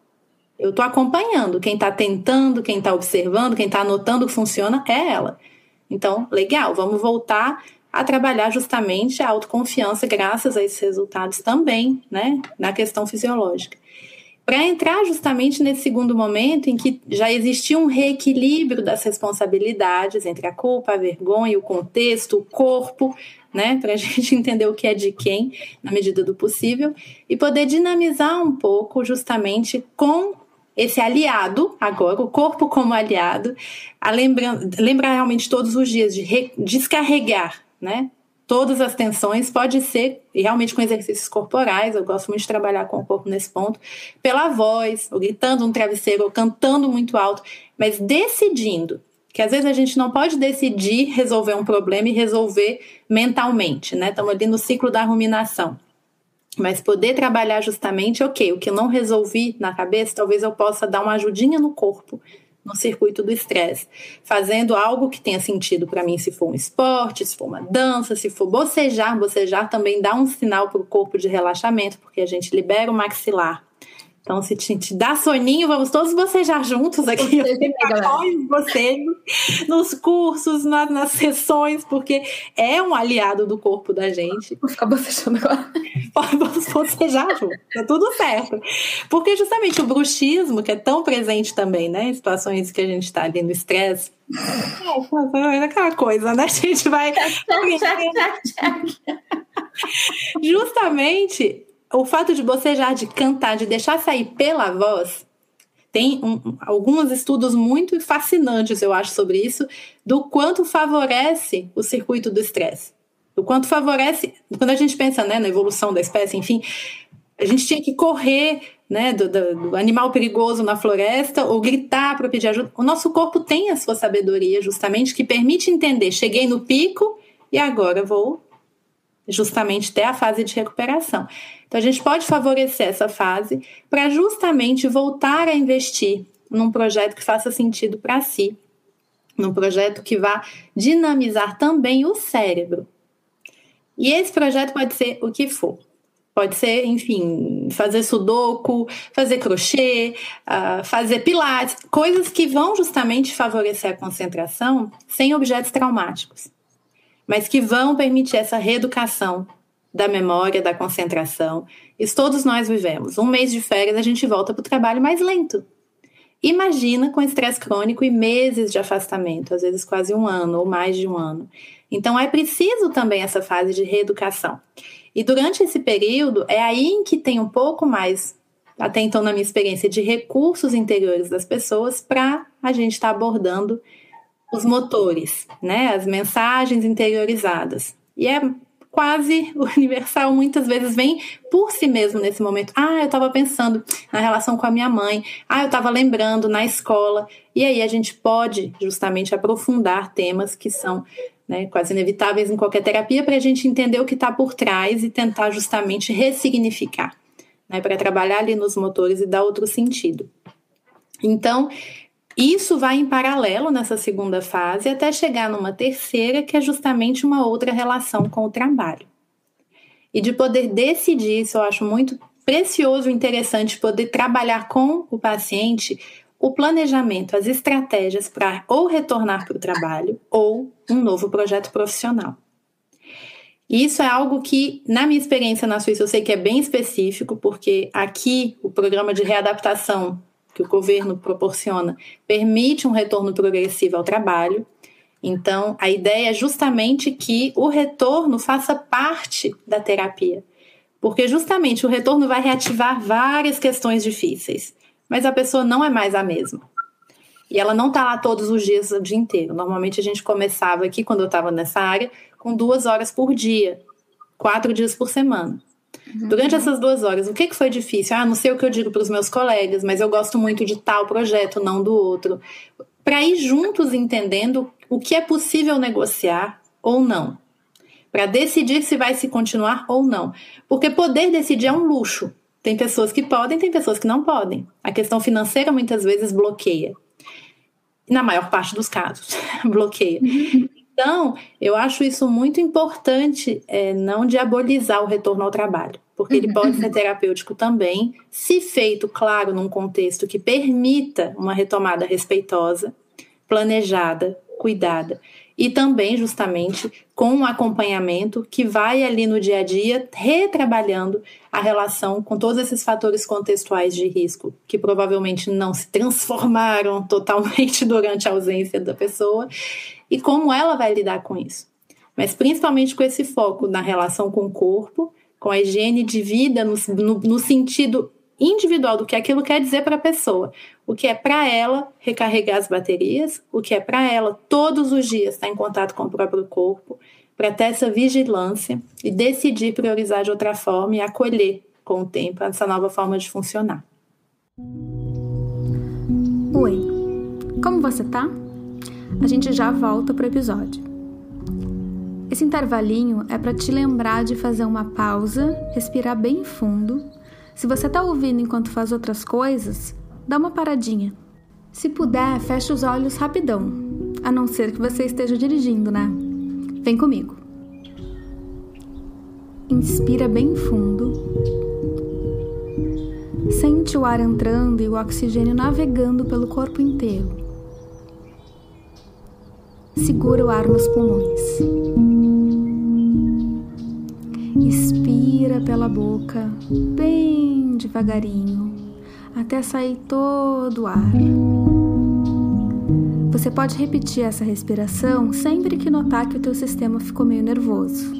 Eu estou acompanhando. Quem está tentando, quem está observando, quem está anotando que funciona é ela. Então, legal, vamos voltar a trabalhar justamente a autoconfiança graças a esses resultados também, né, na questão fisiológica. Para entrar justamente nesse segundo momento em que já existia um reequilíbrio das responsabilidades entre a culpa, a vergonha, o contexto, o corpo, né, para a gente entender o que é de quem, na medida do possível, e poder dinamizar um pouco justamente com esse aliado, agora, o corpo como aliado, a lembrar, lembrar realmente todos os dias de re, descarregar, né? Todas as tensões, pode ser, realmente com exercícios corporais, eu gosto muito de trabalhar com o corpo nesse ponto, pela voz, ou gritando no travesseiro, ou cantando muito alto, mas decidindo, que às vezes a gente não pode decidir resolver um problema e resolver mentalmente, né? Estamos ali no ciclo da ruminação. Mas poder trabalhar justamente, ok, o que eu não resolvi na cabeça, talvez eu possa dar uma ajudinha no corpo, no circuito do estresse, fazendo algo que tenha sentido para mim, se for um esporte, se for uma dança, se for bocejar, bocejar também dá um sinal para o corpo de relaxamento, porque a gente libera o maxilar então, se te, te dá soninho, vamos todos bocejar juntos aqui. Bocejo, nos cursos, na, nas sessões, porque é um aliado do corpo da gente. Vou ficar bocejando agora. Vamos bocejar juntos, tá tudo certo. Porque justamente o bruxismo, que é tão presente também, né? Em situações que a gente está ali no estresse. É, aquela coisa, né? A gente vai. Justamente o fato de bocejar, de cantar, de deixar sair pela voz, tem um, alguns estudos muito fascinantes, eu acho, sobre isso, do quanto favorece o circuito do estresse. Do quanto favorece, quando a gente pensa né, na evolução da espécie, enfim, a gente tinha que correr né, do, do, do animal perigoso na floresta ou gritar para pedir ajuda. O nosso corpo tem a sua sabedoria, justamente, que permite entender: cheguei no pico e agora vou justamente ter a fase de recuperação. Então, a gente pode favorecer essa fase para justamente voltar a investir num projeto que faça sentido para si, num projeto que vá dinamizar também o cérebro. E esse projeto pode ser o que for. Pode ser, enfim, fazer sudoku, fazer crochê, uh, fazer pilates, coisas que vão justamente favorecer a concentração sem objetos traumáticos mas que vão permitir essa reeducação da memória, da concentração. Isso todos nós vivemos. Um mês de férias a gente volta para o trabalho mais lento. Imagina com estresse crônico e meses de afastamento, às vezes quase um ano ou mais de um ano. Então é preciso também essa fase de reeducação. E durante esse período é aí em que tem um pouco mais, até então na minha experiência, de recursos interiores das pessoas para a gente estar tá abordando os motores, né? As mensagens interiorizadas. E é quase universal, muitas vezes vem por si mesmo nesse momento. Ah, eu estava pensando na relação com a minha mãe. Ah, eu estava lembrando na escola. E aí a gente pode justamente aprofundar temas que são né, quase inevitáveis em qualquer terapia para a gente entender o que está por trás e tentar justamente ressignificar, né, para trabalhar ali nos motores e dar outro sentido. Então, isso vai em paralelo nessa segunda fase até chegar numa terceira, que é justamente uma outra relação com o trabalho. E de poder decidir, isso eu acho muito precioso e interessante, poder trabalhar com o paciente o planejamento, as estratégias para ou retornar para o trabalho ou um novo projeto profissional. Isso é algo que, na minha experiência na Suíça, eu sei que é bem específico, porque aqui o programa de readaptação que o governo proporciona permite um retorno progressivo ao trabalho. Então, a ideia é justamente que o retorno faça parte da terapia, porque justamente o retorno vai reativar várias questões difíceis, mas a pessoa não é mais a mesma. E ela não está lá todos os dias, o dia inteiro. Normalmente a gente começava aqui, quando eu estava nessa área, com duas horas por dia, quatro dias por semana. Durante essas duas horas, o que, que foi difícil? Ah, não sei o que eu digo para os meus colegas, mas eu gosto muito de tal projeto, não do outro. Para ir juntos entendendo o que é possível negociar ou não. Para decidir se vai se continuar ou não. Porque poder decidir é um luxo. Tem pessoas que podem, tem pessoas que não podem. A questão financeira muitas vezes bloqueia. Na maior parte dos casos, bloqueia. Então, eu acho isso muito importante, é, não diabolizar o retorno ao trabalho, porque ele pode ser terapêutico também, se feito, claro, num contexto que permita uma retomada respeitosa, planejada, cuidada. E também, justamente, com um acompanhamento que vai ali no dia a dia retrabalhando a relação com todos esses fatores contextuais de risco, que provavelmente não se transformaram totalmente durante a ausência da pessoa, e como ela vai lidar com isso. Mas principalmente com esse foco na relação com o corpo, com a higiene de vida, no, no, no sentido individual do que aquilo quer dizer para a pessoa. O que é para ela recarregar as baterias, o que é para ela todos os dias estar em contato com o próprio corpo, para ter essa vigilância e decidir priorizar de outra forma e acolher com o tempo essa nova forma de funcionar. Oi, como você tá? A gente já volta pro episódio. Esse intervalinho é para te lembrar de fazer uma pausa, respirar bem fundo. Se você tá ouvindo enquanto faz outras coisas, dá uma paradinha. Se puder, feche os olhos rapidão, a não ser que você esteja dirigindo, né? Vem comigo. Inspira bem fundo. Sente o ar entrando e o oxigênio navegando pelo corpo inteiro. Segura o ar nos pulmões. Expira pela boca, bem devagarinho, até sair todo o ar. Você pode repetir essa respiração sempre que notar que o teu sistema ficou meio nervoso.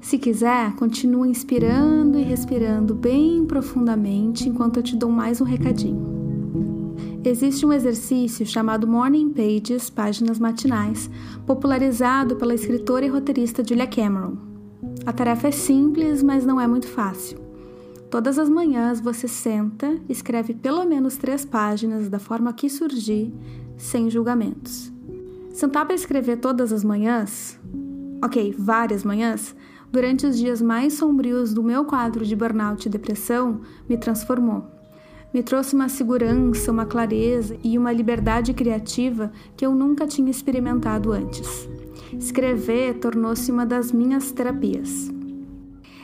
Se quiser, continua inspirando e respirando bem profundamente enquanto eu te dou mais um recadinho. Existe um exercício chamado Morning Pages, páginas matinais, popularizado pela escritora e roteirista Julia Cameron. A tarefa é simples, mas não é muito fácil. Todas as manhãs você senta, escreve pelo menos três páginas da forma que surgir, sem julgamentos. Sentar para escrever todas as manhãs, ok, várias manhãs, durante os dias mais sombrios do meu quadro de burnout e depressão, me transformou me trouxe uma segurança, uma clareza e uma liberdade criativa que eu nunca tinha experimentado antes. Escrever tornou-se uma das minhas terapias.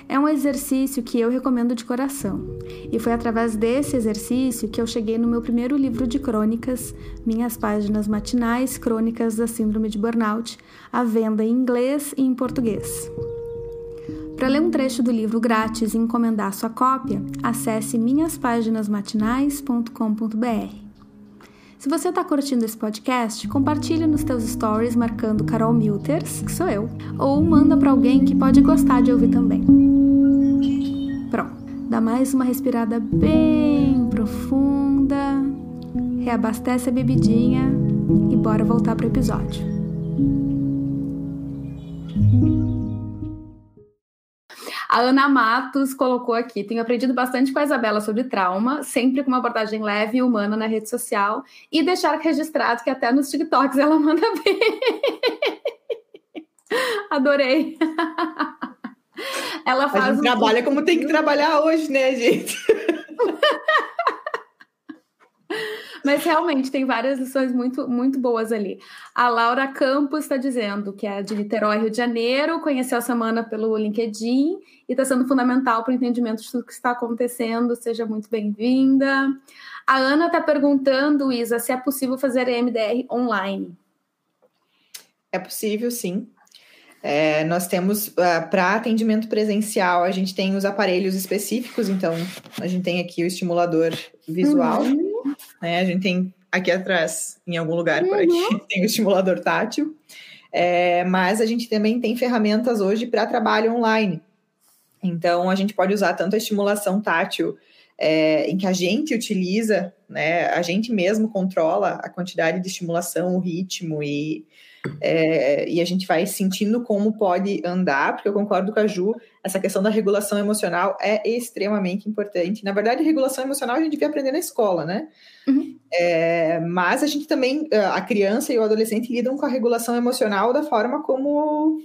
É um exercício que eu recomendo de coração, e foi através desse exercício que eu cheguei no meu primeiro livro de crônicas, Minhas Páginas Matinais Crônicas da Síndrome de Burnout, à venda em inglês e em português. Para ler um trecho do livro grátis e encomendar sua cópia, acesse minhaspaginasmatinais.com.br. Se você está curtindo esse podcast, compartilhe nos teus stories marcando Carol Milters, que sou eu, ou manda para alguém que pode gostar de ouvir também. Pronto, dá mais uma respirada bem profunda, reabastece a bebidinha e bora voltar pro episódio. A Ana Matos colocou aqui: tenho aprendido bastante com a Isabela sobre trauma, sempre com uma abordagem leve e humana na rede social, e deixar registrado que até nos TikToks ela manda bem. Adorei. Ela faz a gente um... trabalha como tem que trabalhar hoje, né, gente? Mas realmente tem várias lições muito, muito boas ali. A Laura Campos está dizendo que é de Niterói, Rio de Janeiro, conheceu a semana pelo LinkedIn e está sendo fundamental para o entendimento de tudo que está acontecendo. Seja muito bem-vinda. A Ana está perguntando, Isa, se é possível fazer EMDR online. É possível, sim. É, nós temos, uh, ah, para atendimento presencial, a gente tem os aparelhos específicos, então a gente tem aqui o estimulador visual, uhum. Né? A gente tem aqui atrás, em algum lugar por aqui, uhum. tem o estimulador tátil, é, mas a gente também tem ferramentas hoje para trabalho online. Então a gente pode usar tanto a estimulação tátil, é, em que a gente utiliza, né? A gente mesmo controla a quantidade de estimulação, o ritmo e é, e a gente vai sentindo como pode andar, porque eu concordo com a Ju, essa questão da regulação emocional é extremamente importante. Na verdade, regulação emocional a gente devia aprender na escola, né? Uhum. É, mas a gente também, a criança e o adolescente lidam com a regulação emocional da forma como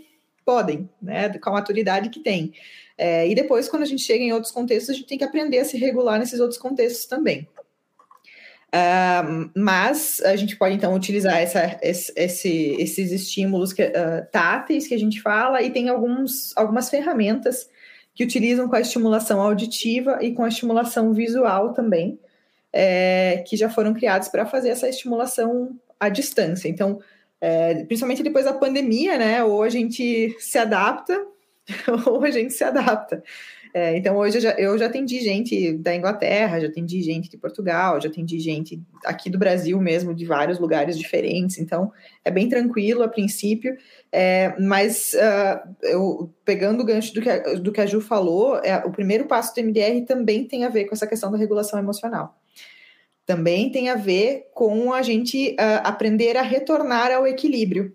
podem, né? Com a maturidade que tem. É, e depois, quando a gente chega em outros contextos, a gente tem que aprender a se regular nesses outros contextos também. Mas a gente pode então utilizar essa, esse, esses estímulos que, uh, táteis que a gente fala e tem alguns, algumas ferramentas que utilizam com a estimulação auditiva e com a estimulação visual também, é, que já foram criados para fazer essa estimulação à distância. Então, é, principalmente depois da pandemia, né? Ou a gente se adapta, ou a gente se adapta. É, então, hoje eu já, eu já atendi gente da Inglaterra, já atendi gente de Portugal, já atendi gente aqui do Brasil mesmo, de vários lugares diferentes. Então, é bem tranquilo a princípio. É, mas, uh, eu, pegando o gancho do que, a, do que a Ju falou, é, o primeiro passo do MDR também tem a ver com essa questão da regulação emocional. Também tem a ver com a gente uh, aprender a retornar ao equilíbrio,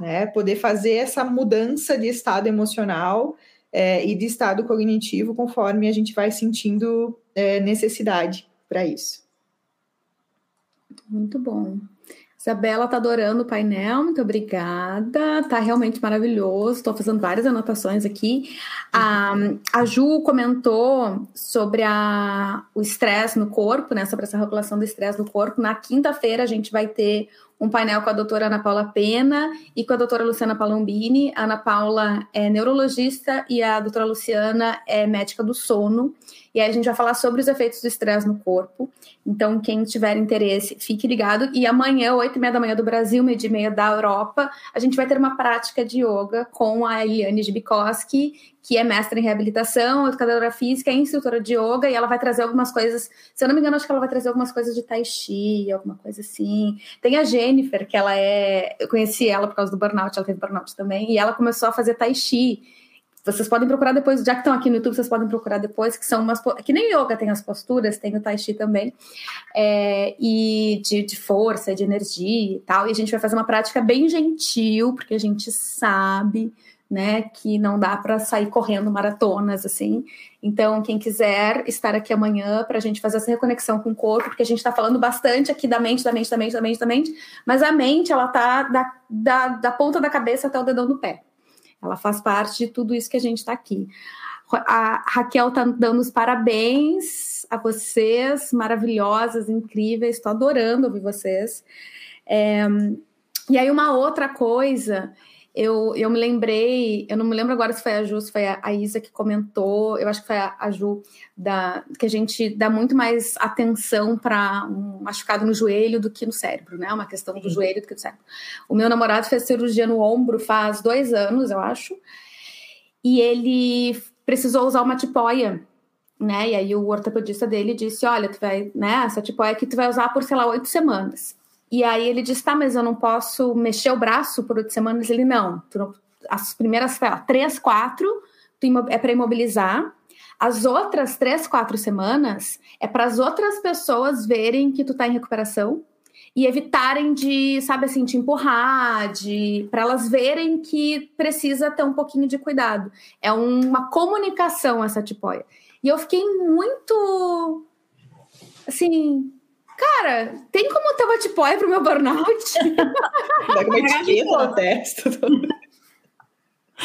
né? poder fazer essa mudança de estado emocional é, e de estado cognitivo conforme a gente vai sentindo é, necessidade para isso. Muito bom. Isabela tá adorando o painel, muito obrigada. Tá realmente maravilhoso. Estou fazendo várias anotações aqui. A, a Ju comentou sobre a, o estresse no corpo, né? Sobre essa regulação do estresse no corpo. Na quinta-feira a gente vai ter um painel com a doutora Ana Paula Pena e com a doutora Luciana Palombini. A Ana Paula é neurologista e a doutora Luciana é médica do sono. E aí a gente vai falar sobre os efeitos do estresse no corpo. Então, quem tiver interesse, fique ligado. E amanhã, oito e meia da manhã do Brasil, meio e meia da Europa, a gente vai ter uma prática de yoga com a Eliane Jbikoski, que é mestre em reabilitação, educadora física, é instrutora de yoga, e ela vai trazer algumas coisas, se eu não me engano, acho que ela vai trazer algumas coisas de tai chi, alguma coisa assim. Tem a Jennifer, que ela é, eu conheci ela por causa do burnout, ela teve burnout também, e ela começou a fazer tai chi. Vocês podem procurar depois, já que estão aqui no YouTube, vocês podem procurar depois, que são umas. Que nem yoga tem as posturas, tem o Tai Chi também. É, e de, de força, de energia e tal. E a gente vai fazer uma prática bem gentil, porque a gente sabe né, que não dá para sair correndo maratonas assim. Então, quem quiser estar aqui amanhã para a gente fazer essa reconexão com o corpo, porque a gente está falando bastante aqui da mente, da mente, da mente, da mente, da mente, mas a mente ela tá da, da, da ponta da cabeça até o dedão do pé. Ela faz parte de tudo isso que a gente está aqui. A Raquel está dando os parabéns a vocês, maravilhosas, incríveis. Estou adorando ouvir vocês. É, e aí, uma outra coisa eu, eu me lembrei, eu não me lembro agora se foi a Ju, se foi a, a Isa que comentou, eu acho que foi a, a Ju, da, que a gente dá muito mais atenção para um machucado no joelho do que no cérebro, né? Uma questão do joelho do que do cérebro. O meu namorado fez cirurgia no ombro faz dois anos, eu acho, e ele precisou usar uma tipóia, né? E aí o ortopedista dele disse: Olha, tu vai, né? Essa tipóia aqui tu vai usar por, sei lá, oito semanas. E aí ele disse: tá, mas eu não posso mexer o braço por oito semanas. Ele: não, as primeiras lá, três, quatro é para imobilizar. As outras três, quatro semanas é para as outras pessoas verem que tu tá em recuperação e evitarem de, sabe assim, te empurrar, de para elas verem que precisa ter um pouquinho de cuidado. É uma comunicação essa tipóia. E eu fiquei muito assim, cara, tem como ter uma tipóia pro meu burnout? Pega uma etiqueta na testa.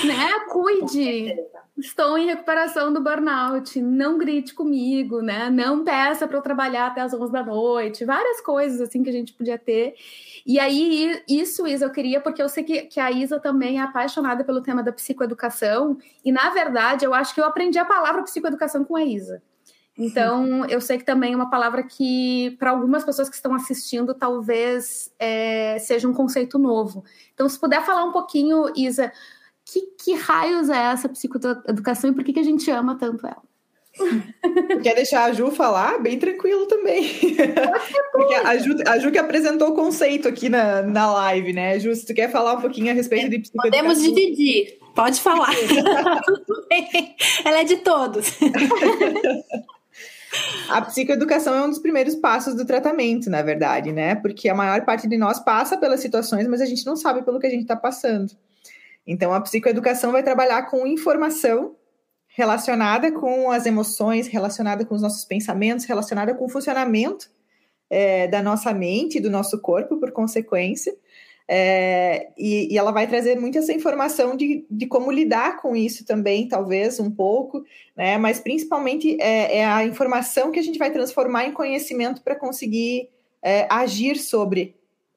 né? Cuide estou em recuperação do burnout, não grite comigo, né? Não peça para eu trabalhar até as 11 da noite, várias coisas assim que a gente podia ter. E aí, isso, Isa, eu queria, porque eu sei que, que a Isa também é apaixonada pelo tema da psicoeducação, e na verdade, eu acho que eu aprendi a palavra psicoeducação com a Isa. Então, eu sei que também é uma palavra que, para algumas pessoas que estão assistindo, talvez é, seja um conceito novo. Então, se puder falar um pouquinho, Isa, que, que raios é essa psicoeducação e por que, que a gente ama tanto ela? Quer deixar a Ju falar? Bem tranquilo também. Porque a Ju, a Ju que apresentou o conceito aqui na, na live, né? Ju, se tu quer falar um pouquinho a respeito de psicoeducação. Podemos dividir, pode falar. Ela é de todos. A psicoeducação é um dos primeiros passos do tratamento, na verdade, né? Porque a maior parte de nós passa pelas situações, mas a gente não sabe pelo que a gente está passando. Então, a psicoeducação vai trabalhar com informação relacionada com as emoções, relacionada com os nossos pensamentos, relacionada com o funcionamento é, da nossa mente e do nosso corpo, por consequência. É, e, e, ela vai trazer muito essa informação de, de, como lidar com isso também, talvez um pouco, né? Mas principalmente é, é a informação que a gente vai transformar em conhecimento para conseguir é, agir sobre,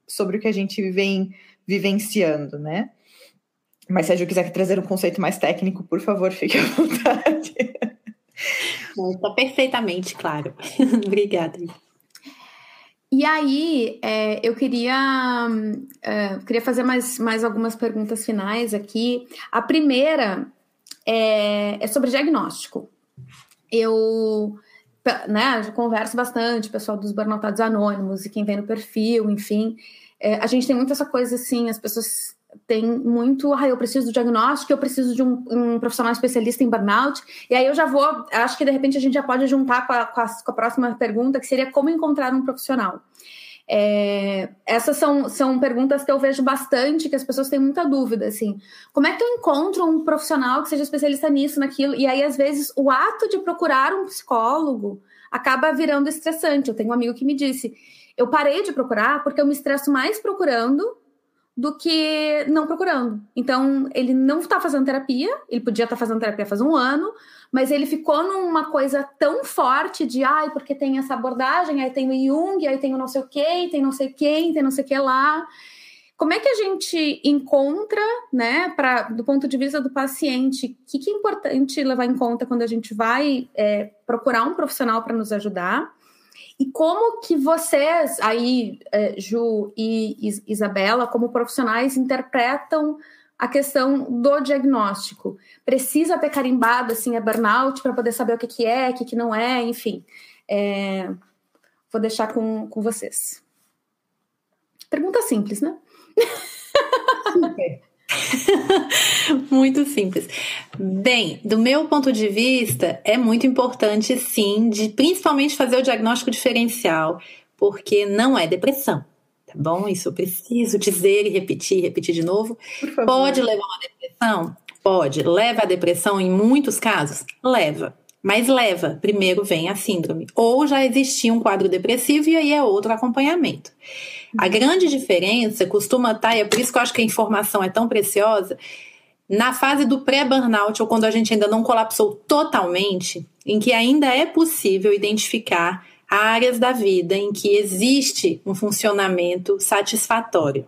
sobre o que a gente vem vivenciando, né? Mas se a Ju quiser trazer um conceito mais técnico, por favor, fique à vontade. Está perfeitamente claro. Obrigada. E aí, é, eu queria, é, queria fazer mais, mais algumas perguntas finais aqui. A primeira é, é sobre diagnóstico. Eu né, converso bastante, pessoal dos burnoutados anônimos e quem vem no perfil, enfim. É, a gente tem muito essa coisa assim, as pessoas tem muito, ah, eu preciso do diagnóstico, eu preciso de um, um, profissional especialista em burnout, e aí eu já vou, acho que de repente a gente já pode juntar com a, com a, com a próxima pergunta, que seria como encontrar um profissional. É, essas são, são perguntas que eu vejo bastante, que as pessoas têm muita dúvida, assim, como é que eu encontro um profissional que seja especialista nisso, naquilo, e aí às vezes o ato de procurar um psicólogo acaba virando estressante, eu tenho um amigo que me disse, eu parei de procurar porque eu me estresso mais procurando do que não procurando. Então, ele não está fazendo terapia, ele podia estar tá fazendo terapia faz um ano, mas ele ficou numa coisa tão forte de, ai, porque tem essa abordagem, aí tem o Jung, aí tem o não sei o quê, tem não sei quem, tem não sei o que lá. Como é que a gente encontra, né, pra, do ponto de vista do paciente, o que, que, é importante levar em conta quando a gente vai é, procurar um profissional para nos ajudar? E como que vocês, aí, é, Ju e Isabela, como profissionais, interpretam a questão do diagnóstico? Precisa ter carimbado, assim, a burnout para poder saber o que, que é, o que, que não é, enfim. É, vou deixar com, com vocês. Pergunta simples, né? Super. muito simples. Bem, do meu ponto de vista, é muito importante, sim, de principalmente fazer o diagnóstico diferencial, porque não é depressão. Tá bom? Isso eu preciso dizer e repetir, repetir de novo. Pode levar uma depressão? Pode. Leva a depressão em muitos casos? Leva. Mas leva, primeiro vem a síndrome. Ou já existia um quadro depressivo e aí é outro acompanhamento. A grande diferença costuma estar, e é por isso que eu acho que a informação é tão preciosa, na fase do pré-burnout, ou quando a gente ainda não colapsou totalmente, em que ainda é possível identificar áreas da vida em que existe um funcionamento satisfatório.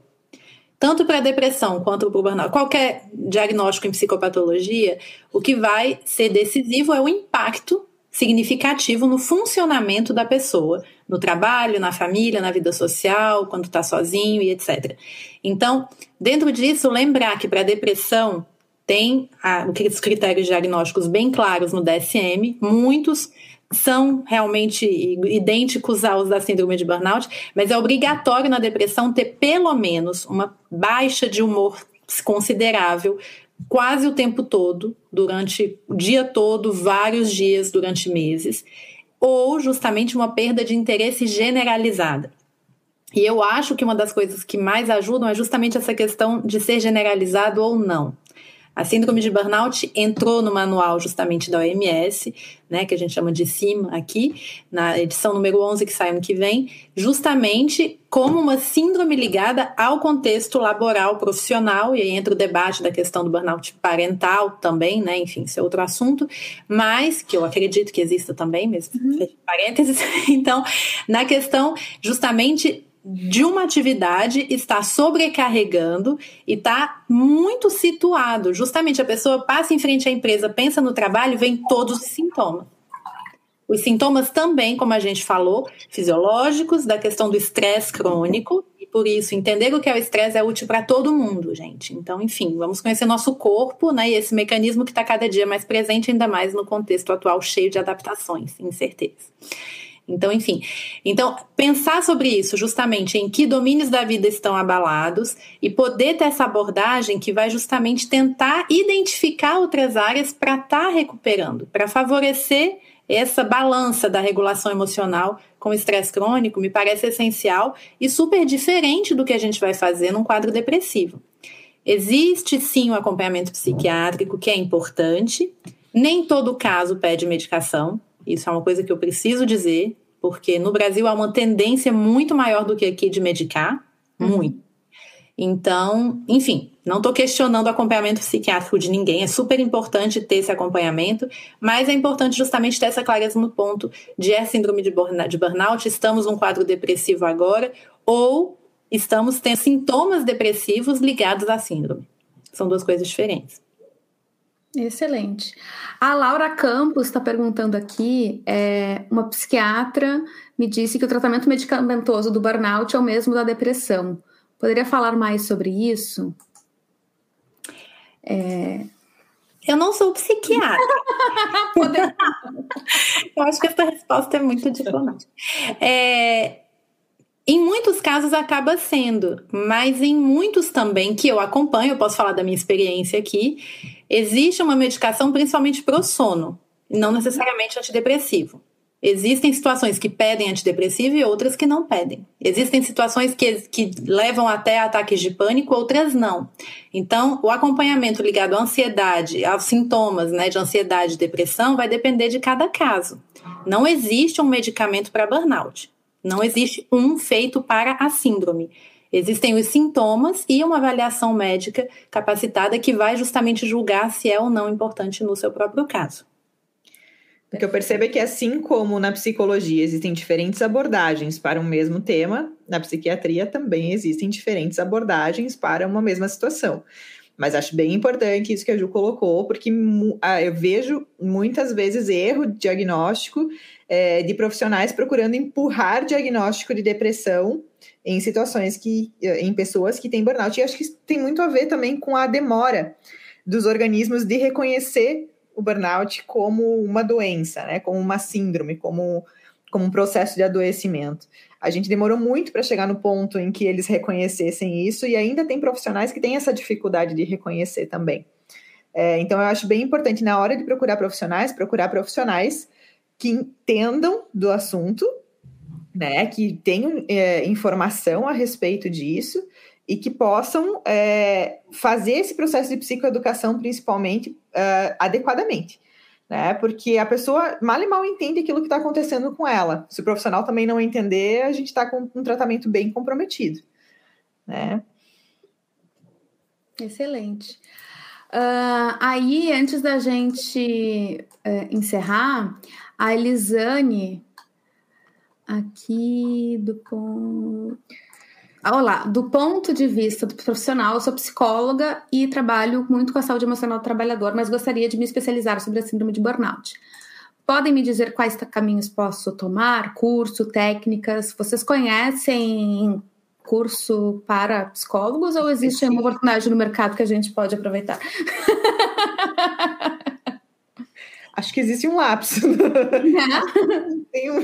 Tanto para a depressão quanto para o burnout, qualquer diagnóstico em psicopatologia, o que vai ser decisivo é o impacto significativo no funcionamento da pessoa, no trabalho, na família, na vida social, quando está sozinho e etc. Então, dentro disso, lembrar que para depressão tem os critérios diagnósticos bem claros no DSM, muitos são realmente idênticos aos da síndrome de burnout, mas é obrigatório na depressão ter pelo menos uma baixa de humor considerável quase o tempo todo, durante o dia todo, vários dias durante meses, ou justamente uma perda de interesse generalizada. E eu acho que uma das coisas que mais ajudam é justamente essa questão de ser generalizado ou não. A síndrome de burnout entrou no manual justamente da OMS, né, que a gente chama de CIMA aqui, na edição número 11 que sai ano que vem, justamente como uma síndrome ligada ao contexto laboral profissional, e aí entra o debate da questão do burnout parental também, né, enfim, isso é outro assunto, mas que eu acredito que exista também, mesmo, uhum. parênteses. Então, na questão justamente de uma atividade está sobrecarregando e está muito situado. Justamente a pessoa passa em frente à empresa, pensa no trabalho, vem todos os sintomas. Os sintomas também, como a gente falou, fisiológicos, da questão do estresse crônico, e por isso entender o que é o estresse é útil para todo mundo, gente. Então, enfim, vamos conhecer nosso corpo, né, e esse mecanismo que está cada dia mais presente, ainda mais no contexto atual cheio de adaptações, incertezas. Então, enfim. Então, pensar sobre isso, justamente em que domínios da vida estão abalados e poder ter essa abordagem que vai justamente tentar identificar outras áreas para estar tá recuperando, para favorecer essa balança da regulação emocional com estresse crônico, me parece essencial e super diferente do que a gente vai fazer num quadro depressivo. Existe sim o acompanhamento psiquiátrico, que é importante, nem todo caso pede medicação, isso é uma coisa que eu preciso dizer, porque no Brasil há uma tendência muito maior do que aqui de medicar, uhum. muito. Então, enfim, não estou questionando o acompanhamento psiquiátrico de ninguém, é super importante ter esse acompanhamento, mas é importante justamente ter essa clareza no ponto de é síndrome de burnout, estamos num quadro depressivo agora, ou estamos tendo sintomas depressivos ligados à síndrome. São duas coisas diferentes. Excelente. A Laura Campos está perguntando aqui: é, uma psiquiatra me disse que o tratamento medicamentoso do burnout é o mesmo da depressão. Poderia falar mais sobre isso? É... Eu não sou psiquiatra. Eu acho que essa resposta é muito diplomática. É, em muitos casos acaba sendo, mas em muitos também que eu acompanho, eu posso falar da minha experiência aqui, existe uma medicação principalmente para o sono, não necessariamente antidepressivo. Existem situações que pedem antidepressivo e outras que não pedem. Existem situações que, que levam até ataques de pânico, outras não. Então, o acompanhamento ligado à ansiedade, aos sintomas né, de ansiedade e depressão, vai depender de cada caso. Não existe um medicamento para burnout. Não existe um feito para a síndrome. Existem os sintomas e uma avaliação médica capacitada que vai justamente julgar se é ou não importante no seu próprio caso. O que eu percebo é que, assim como na psicologia existem diferentes abordagens para um mesmo tema, na psiquiatria também existem diferentes abordagens para uma mesma situação. Mas acho bem importante isso que a Ju colocou, porque ah, eu vejo muitas vezes erro diagnóstico é, de profissionais procurando empurrar diagnóstico de depressão em situações que, em pessoas que têm burnout. E acho que tem muito a ver também com a demora dos organismos de reconhecer o burnout como uma doença, né? Como uma síndrome, como, como um processo de adoecimento. A gente demorou muito para chegar no ponto em que eles reconhecessem isso, e ainda tem profissionais que têm essa dificuldade de reconhecer também. É, então, eu acho bem importante, na hora de procurar profissionais, procurar profissionais que entendam do assunto, né, que tenham é, informação a respeito disso e que possam é, fazer esse processo de psicoeducação, principalmente, é, adequadamente né? Porque a pessoa mal e mal entende aquilo que está acontecendo com ela. Se o profissional também não entender, a gente está com um tratamento bem comprometido, né? Excelente. Uh, aí, antes da gente uh, encerrar, a Elisane, aqui do ponto. Olá, do ponto de vista do profissional, eu sou psicóloga e trabalho muito com a saúde emocional do trabalhador, mas gostaria de me especializar sobre a síndrome de burnout. Podem me dizer quais caminhos posso tomar, curso, técnicas? Vocês conhecem curso para psicólogos ou existe uma oportunidade no mercado que a gente pode aproveitar? Acho que existe um lapso. Tem um,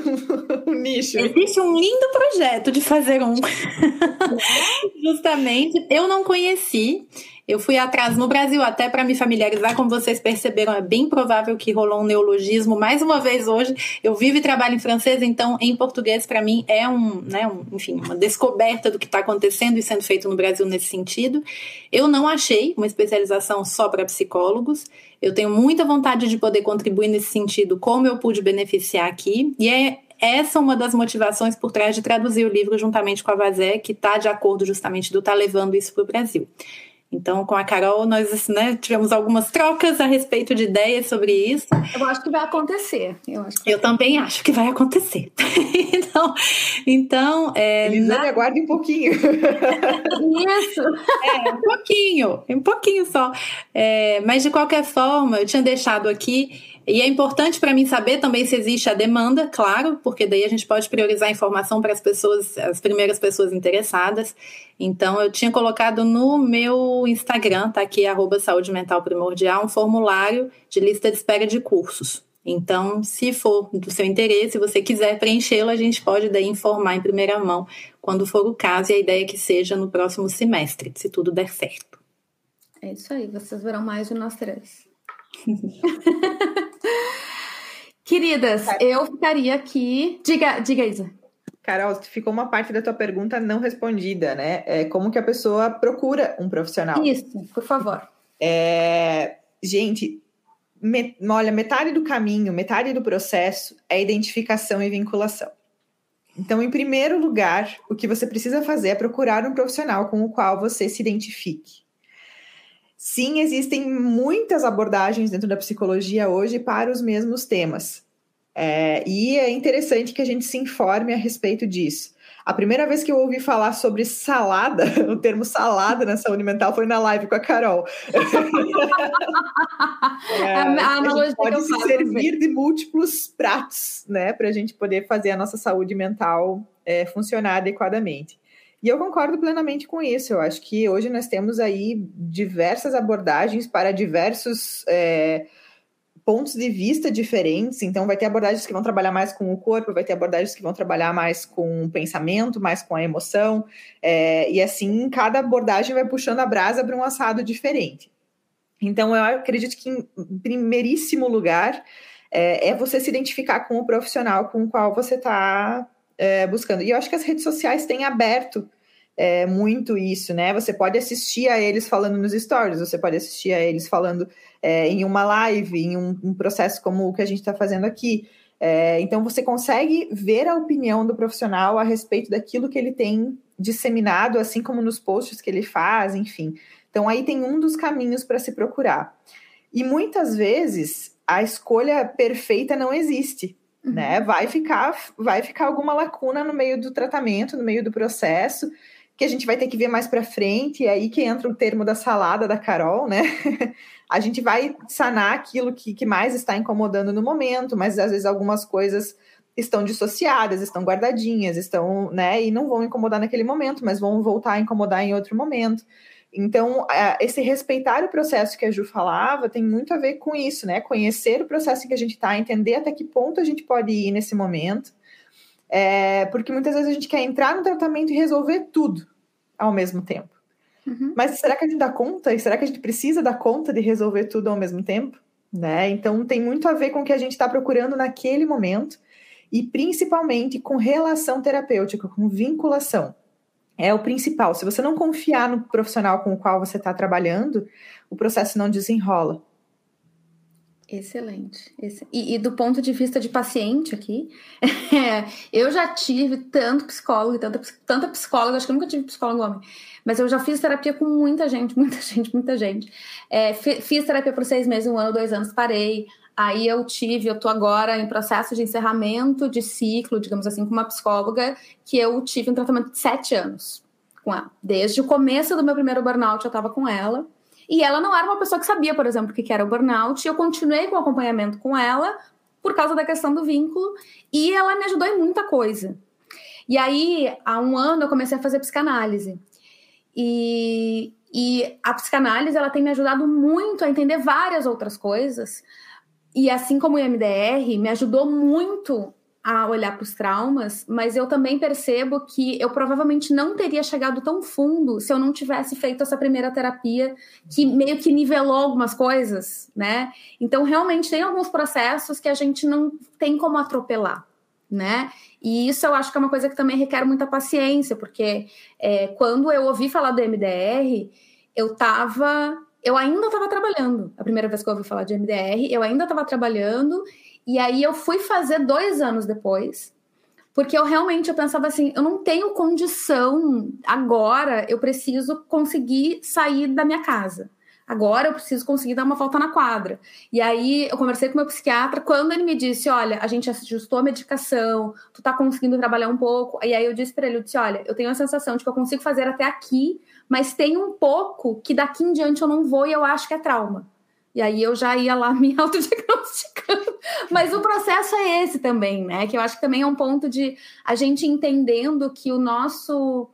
um, nicho. Existe um lindo projeto de fazer um. Justamente. Eu não conheci. Eu fui atrás no Brasil até para me familiarizar, como vocês perceberam, é bem provável que rolou um neologismo mais uma vez hoje. Eu vivo e trabalho em francês, então em português para mim é um, né, um, enfim, uma descoberta do que está acontecendo e sendo feito no Brasil nesse sentido. Eu não achei uma especialização só para psicólogos. Eu tenho muita vontade de poder contribuir nesse sentido, como eu pude beneficiar aqui, e é essa é uma das motivações por trás de traduzir o livro juntamente com a Vazé, que está de acordo justamente do tá levando isso para o Brasil. Então, com a Carol, nós né, tivemos algumas trocas a respeito de ideias sobre isso. Eu acho que vai acontecer. Eu, acho que... eu também acho que vai acontecer. então, então é, Elisane, na... aguarde um pouquinho. Isso. É, um pouquinho, um pouquinho só. É, mas, de qualquer forma, eu tinha deixado aqui e é importante para mim saber também se existe a demanda, claro, porque daí a gente pode priorizar a informação para as pessoas, as primeiras pessoas interessadas. Então, eu tinha colocado no meu Instagram, tá aqui, arroba saúde mental primordial, um formulário de lista de espera de cursos. Então, se for do seu interesse, se você quiser preenchê-lo, a gente pode daí informar em primeira mão quando for o caso, e a ideia é que seja no próximo semestre, se tudo der certo. É isso aí, vocês verão mais de nós três. Queridas, eu ficaria aqui. Diga, diga, Isa. Carol, ficou uma parte da tua pergunta não respondida, né? É como que a pessoa procura um profissional? Isso, por favor. É, gente, me, olha, metade do caminho, metade do processo é identificação e vinculação. Então, em primeiro lugar, o que você precisa fazer é procurar um profissional com o qual você se identifique. Sim, existem muitas abordagens dentro da psicologia hoje para os mesmos temas. É, e é interessante que a gente se informe a respeito disso. A primeira vez que eu ouvi falar sobre salada, o termo salada na saúde mental, foi na live com a Carol. é, a, a, gente pode se servir de múltiplos pratos, né, para a gente poder fazer a nossa saúde mental é, funcionar adequadamente. E eu concordo plenamente com isso. Eu acho que hoje nós temos aí diversas abordagens para diversos é, pontos de vista diferentes. Então, vai ter abordagens que vão trabalhar mais com o corpo, vai ter abordagens que vão trabalhar mais com o pensamento, mais com a emoção. É, e assim, cada abordagem vai puxando a brasa para um assado diferente. Então, eu acredito que, em primeiríssimo lugar, é, é você se identificar com o profissional com o qual você está é, buscando. E eu acho que as redes sociais têm aberto é, muito isso, né? Você pode assistir a eles falando nos stories, você pode assistir a eles falando é, em uma live, em um, um, processo como o que a gente está fazendo aqui. É, então você consegue ver a opinião do profissional a respeito daquilo que ele tem disseminado, assim como nos posts que ele faz, enfim. Então aí tem um dos caminhos para se procurar. E muitas vezes a escolha perfeita não existe uhum. né? Vai ficar, vai ficar alguma lacuna no meio do tratamento, no meio do processo, que a gente vai ter que ver mais para frente, e aí que entra o termo da salada da Carol, né? a gente vai sanar aquilo que, que mais está incomodando no momento, mas às vezes algumas coisas estão dissociadas, estão guardadinhas, estão, né, e não vão incomodar naquele momento, mas vão voltar a incomodar em outro momento. Então, esse respeitar o processo que a Ju falava tem muito a ver com isso, né? Conhecer o processo em que a gente está, entender até que ponto a gente pode ir nesse momento. É, porque muitas vezes a gente quer entrar no tratamento e resolver tudo ao mesmo tempo. Uhum. Mas será que a gente dá conta? E será que a gente precisa dar conta de resolver tudo ao mesmo tempo? Né? Então tem muito a ver com o que a gente está procurando naquele momento e principalmente com relação terapêutica, com vinculação é o principal. Se você não confiar no profissional com o qual você está trabalhando, o processo não desenrola. Excelente. E, e, do ponto de vista de paciente aqui, é, eu já tive tanto psicólogo, tanta, tanta psicóloga, acho que eu nunca tive psicólogo homem, mas eu já fiz terapia com muita gente, muita gente, muita gente. É, fiz terapia por seis meses, um ano, dois anos, parei. Aí eu tive, eu tô agora em processo de encerramento de ciclo, digamos assim, com uma psicóloga, que eu tive um tratamento de sete anos com ela. Desde o começo do meu primeiro burnout eu tava com ela. E ela não era uma pessoa que sabia, por exemplo, o que era o burnout. E eu continuei com o acompanhamento com ela por causa da questão do vínculo. E ela me ajudou em muita coisa. E aí, há um ano, eu comecei a fazer psicanálise. E, e a psicanálise, ela tem me ajudado muito a entender várias outras coisas e assim como o MDR, me ajudou muito a olhar para os traumas, mas eu também percebo que eu provavelmente não teria chegado tão fundo se eu não tivesse feito essa primeira terapia que meio que nivelou algumas coisas, né? Então, realmente tem alguns processos que a gente não tem como atropelar, né? E isso eu acho que é uma coisa que também requer muita paciência, porque é, quando eu ouvi falar do MDR, eu tava. Eu ainda estava trabalhando. A primeira vez que eu ouvi falar de MDR, eu ainda estava trabalhando e aí eu fui fazer dois anos depois, porque eu realmente eu pensava assim, eu não tenho condição agora, eu preciso conseguir sair da minha casa. Agora eu preciso conseguir dar uma volta na quadra. E aí eu conversei com meu psiquiatra, quando ele me disse, olha, a gente ajustou a medicação, tu tá conseguindo trabalhar um pouco. E aí eu disse para ele, eu disse, olha, eu tenho a sensação de que eu consigo fazer até aqui, mas tem um pouco que daqui em diante eu não vou e eu acho que é trauma. E aí eu já ia lá me autodiagnosticando. Mas o processo é esse também, né? Que eu acho que também é um ponto de a gente entendendo que o nosso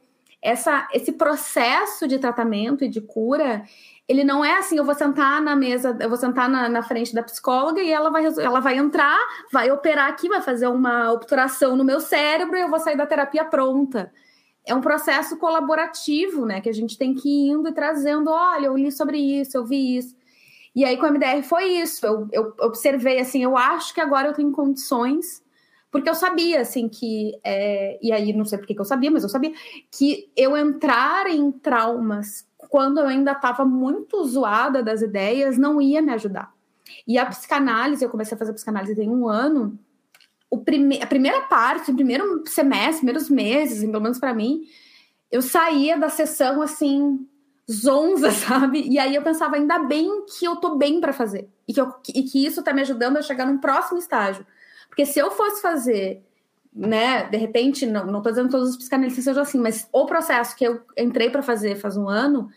essa, esse processo de tratamento e de cura, ele não é assim, eu vou sentar na mesa, eu vou sentar na, na frente da psicóloga e ela vai, ela vai entrar, vai operar aqui, vai fazer uma obturação no meu cérebro e eu vou sair da terapia pronta. É um processo colaborativo, né? Que a gente tem que ir indo e trazendo, olha, eu li sobre isso, eu vi isso. E aí com a MDR foi isso. Eu, eu observei assim, eu acho que agora eu tenho condições, porque eu sabia assim que é, e aí não sei por que eu sabia, mas eu sabia que eu entrar em traumas quando eu ainda estava muito zoada das ideias não ia me ajudar. E a psicanálise, eu comecei a fazer psicanálise tem um ano. O prime a primeira parte, o primeiro semestre, primeiros meses, pelo menos para mim, eu saía da sessão assim zonza, sabe? E aí eu pensava, ainda bem que eu tô bem para fazer. E que, eu, e que isso tá me ajudando a chegar num próximo estágio. Porque se eu fosse fazer, né, de repente, não, não tô dizendo todos os psicanalistas sejam assim, mas o processo que eu entrei para fazer faz um ano,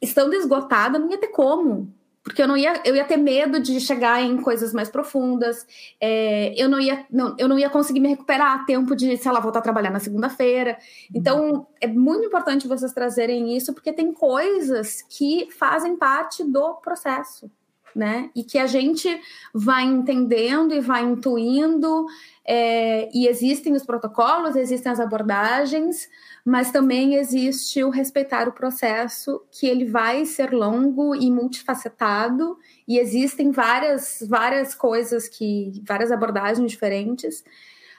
estando esgotada, não ia ter como porque eu não ia, eu ia ter medo de chegar em coisas mais profundas, é, eu, não ia, não, eu não ia conseguir me recuperar a tempo de, sei lá, voltar a trabalhar na segunda-feira. Então, é muito importante vocês trazerem isso, porque tem coisas que fazem parte do processo, né? E que a gente vai entendendo e vai intuindo, é, e existem os protocolos, existem as abordagens, mas também existe o respeitar o processo, que ele vai ser longo e multifacetado, e existem várias, várias coisas que, várias abordagens diferentes.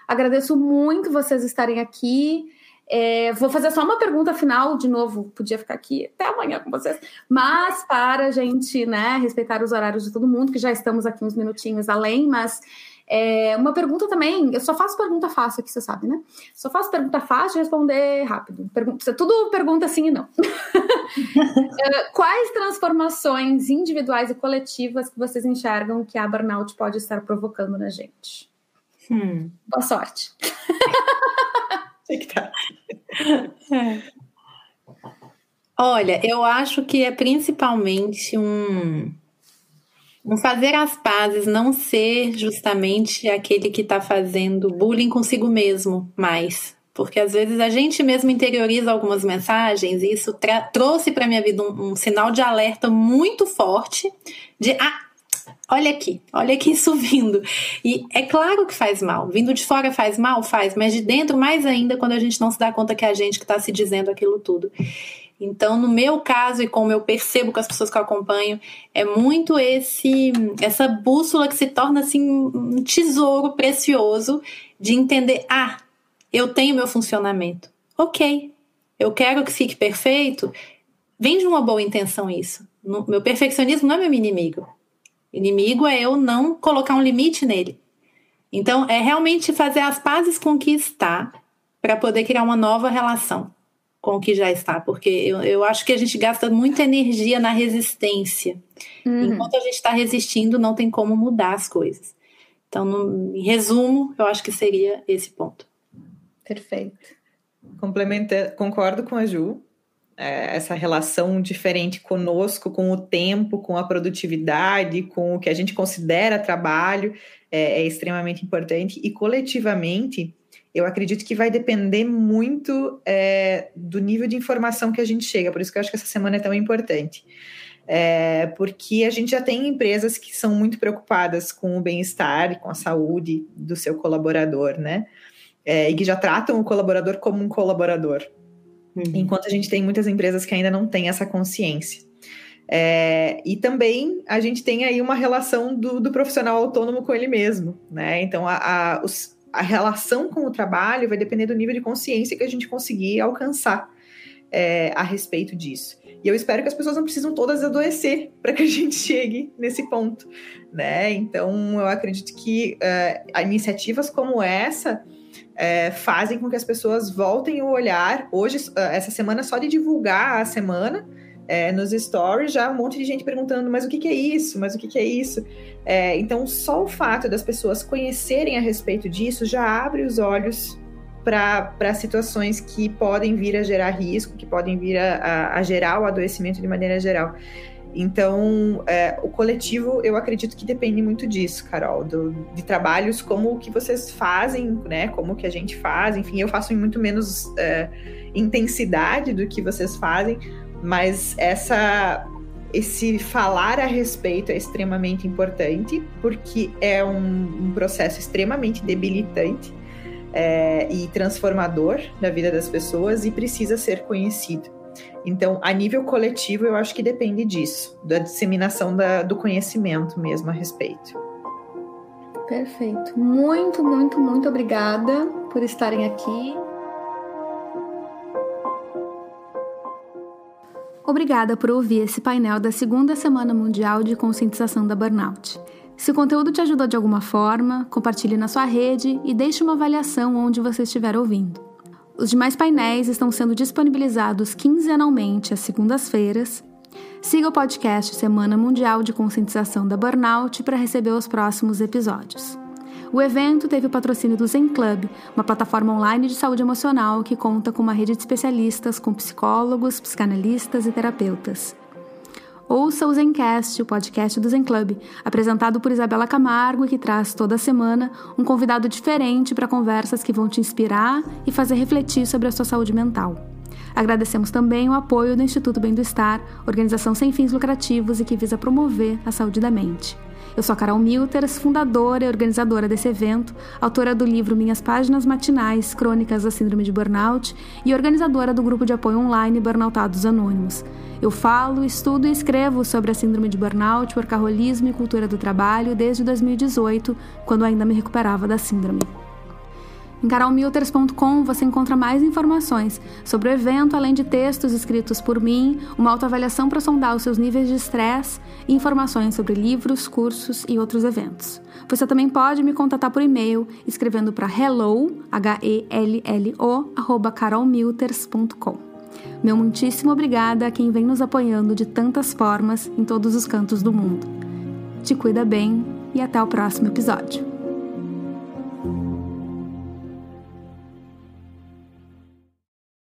Agradeço muito vocês estarem aqui. É, vou fazer só uma pergunta final, de novo, podia ficar aqui até amanhã com vocês, mas para a gente né, respeitar os horários de todo mundo, que já estamos aqui uns minutinhos além, mas é, uma pergunta também, eu só faço pergunta fácil aqui, você sabe, né? Só faço pergunta fácil de responder rápido. Pergunta, tudo pergunta sim e não. É, quais transformações individuais e coletivas que vocês enxergam que a burnout pode estar provocando na gente? Hum. Boa sorte. Tá. É. Olha, eu acho que é principalmente um um fazer as pazes não ser justamente aquele que está fazendo bullying consigo mesmo mais. Porque às vezes a gente mesmo interioriza algumas mensagens e isso trouxe para minha vida um, um, sinal de alerta muito forte de ah, olha aqui, olha aqui isso vindo. E é claro que faz mal. Vindo de fora faz mal, faz, mas de dentro mais ainda quando a gente não se dá conta que é a gente que está se dizendo aquilo tudo. Então, no meu caso e como eu percebo com as pessoas que eu acompanho, é muito esse essa bússola que se torna assim um tesouro precioso de entender, ah, eu tenho meu funcionamento. OK. Eu quero que fique perfeito. Vem de uma boa intenção isso. Meu perfeccionismo não é meu inimigo. Inimigo é eu não colocar um limite nele. Então, é realmente fazer as pazes com o que está para poder criar uma nova relação com o que já está, porque eu, eu acho que a gente gasta muita energia na resistência. Uhum. Enquanto a gente está resistindo, não tem como mudar as coisas. Então, no, em resumo, eu acho que seria esse ponto. Perfeito. Complementa, concordo com a Ju. É, essa relação diferente conosco, com o tempo, com a produtividade, com o que a gente considera trabalho, é, é extremamente importante. E coletivamente, eu acredito que vai depender muito é, do nível de informação que a gente chega, por isso que eu acho que essa semana é tão importante. É, porque a gente já tem empresas que são muito preocupadas com o bem-estar e com a saúde do seu colaborador, né? É, e que já tratam o colaborador como um colaborador. Uhum. Enquanto a gente tem muitas empresas que ainda não têm essa consciência. É, e também a gente tem aí uma relação do, do profissional autônomo com ele mesmo, né? Então a, a, os, a, relação com o trabalho vai depender do nível de consciência que a gente conseguir alcançar é, a respeito disso. E eu espero que as pessoas não precisam todas adoecer para que a gente chegue nesse ponto, né? Então eu acredito que uh, iniciativas como essa é, fazem com que as pessoas voltem o olhar. Hoje, essa semana, só de divulgar a semana, é, nos stories, já um monte de gente perguntando, mas o que, que é isso? Mas o que, que é isso? É, então, só o fato das pessoas conhecerem a respeito disso já abre os olhos para situações que podem vir a gerar risco, que podem vir a, a, a gerar o adoecimento de maneira geral. Então, é, o coletivo, eu acredito que depende muito disso, Carol, do, de trabalhos como o que vocês fazem, né? Como que a gente faz. Enfim, eu faço em muito menos é, intensidade do que vocês fazem, mas essa esse falar a respeito é extremamente importante, porque é um, um processo extremamente debilitante é, e transformador da vida das pessoas e precisa ser conhecido. Então, a nível coletivo, eu acho que depende disso, da disseminação da, do conhecimento mesmo a respeito. Perfeito. Muito, muito, muito obrigada por estarem aqui. Obrigada por ouvir esse painel da segunda Semana Mundial de Conscientização da Burnout. Se o conteúdo te ajudou de alguma forma, compartilhe na sua rede e deixe uma avaliação onde você estiver ouvindo. Os demais painéis estão sendo disponibilizados quinzenalmente às segundas-feiras. Siga o podcast Semana Mundial de Conscientização da Burnout para receber os próximos episódios. O evento teve o patrocínio do Zen Club, uma plataforma online de saúde emocional que conta com uma rede de especialistas com psicólogos, psicanalistas e terapeutas. Ouça o Zencast, o podcast do Zen Club, apresentado por Isabela Camargo e que traz toda semana um convidado diferente para conversas que vão te inspirar e fazer refletir sobre a sua saúde mental. Agradecemos também o apoio do Instituto Bem do Estar, organização sem fins lucrativos e que visa promover a saúde da mente. Eu sou a Carol Milters, fundadora e organizadora desse evento, autora do livro Minhas Páginas Matinais, Crônicas da Síndrome de Burnout e organizadora do grupo de apoio online Burnoutados Anônimos. Eu falo, estudo e escrevo sobre a síndrome de burnout, workaholismo e cultura do trabalho desde 2018, quando ainda me recuperava da síndrome. Em carolmilters.com você encontra mais informações sobre o evento, além de textos escritos por mim, uma autoavaliação para sondar os seus níveis de estresse e informações sobre livros, cursos e outros eventos. Você também pode me contatar por e-mail escrevendo para hello, H-E-L-L-O, arroba carolmilters.com. Meu muitíssimo obrigada a quem vem nos apoiando de tantas formas em todos os cantos do mundo. Te cuida bem e até o próximo episódio.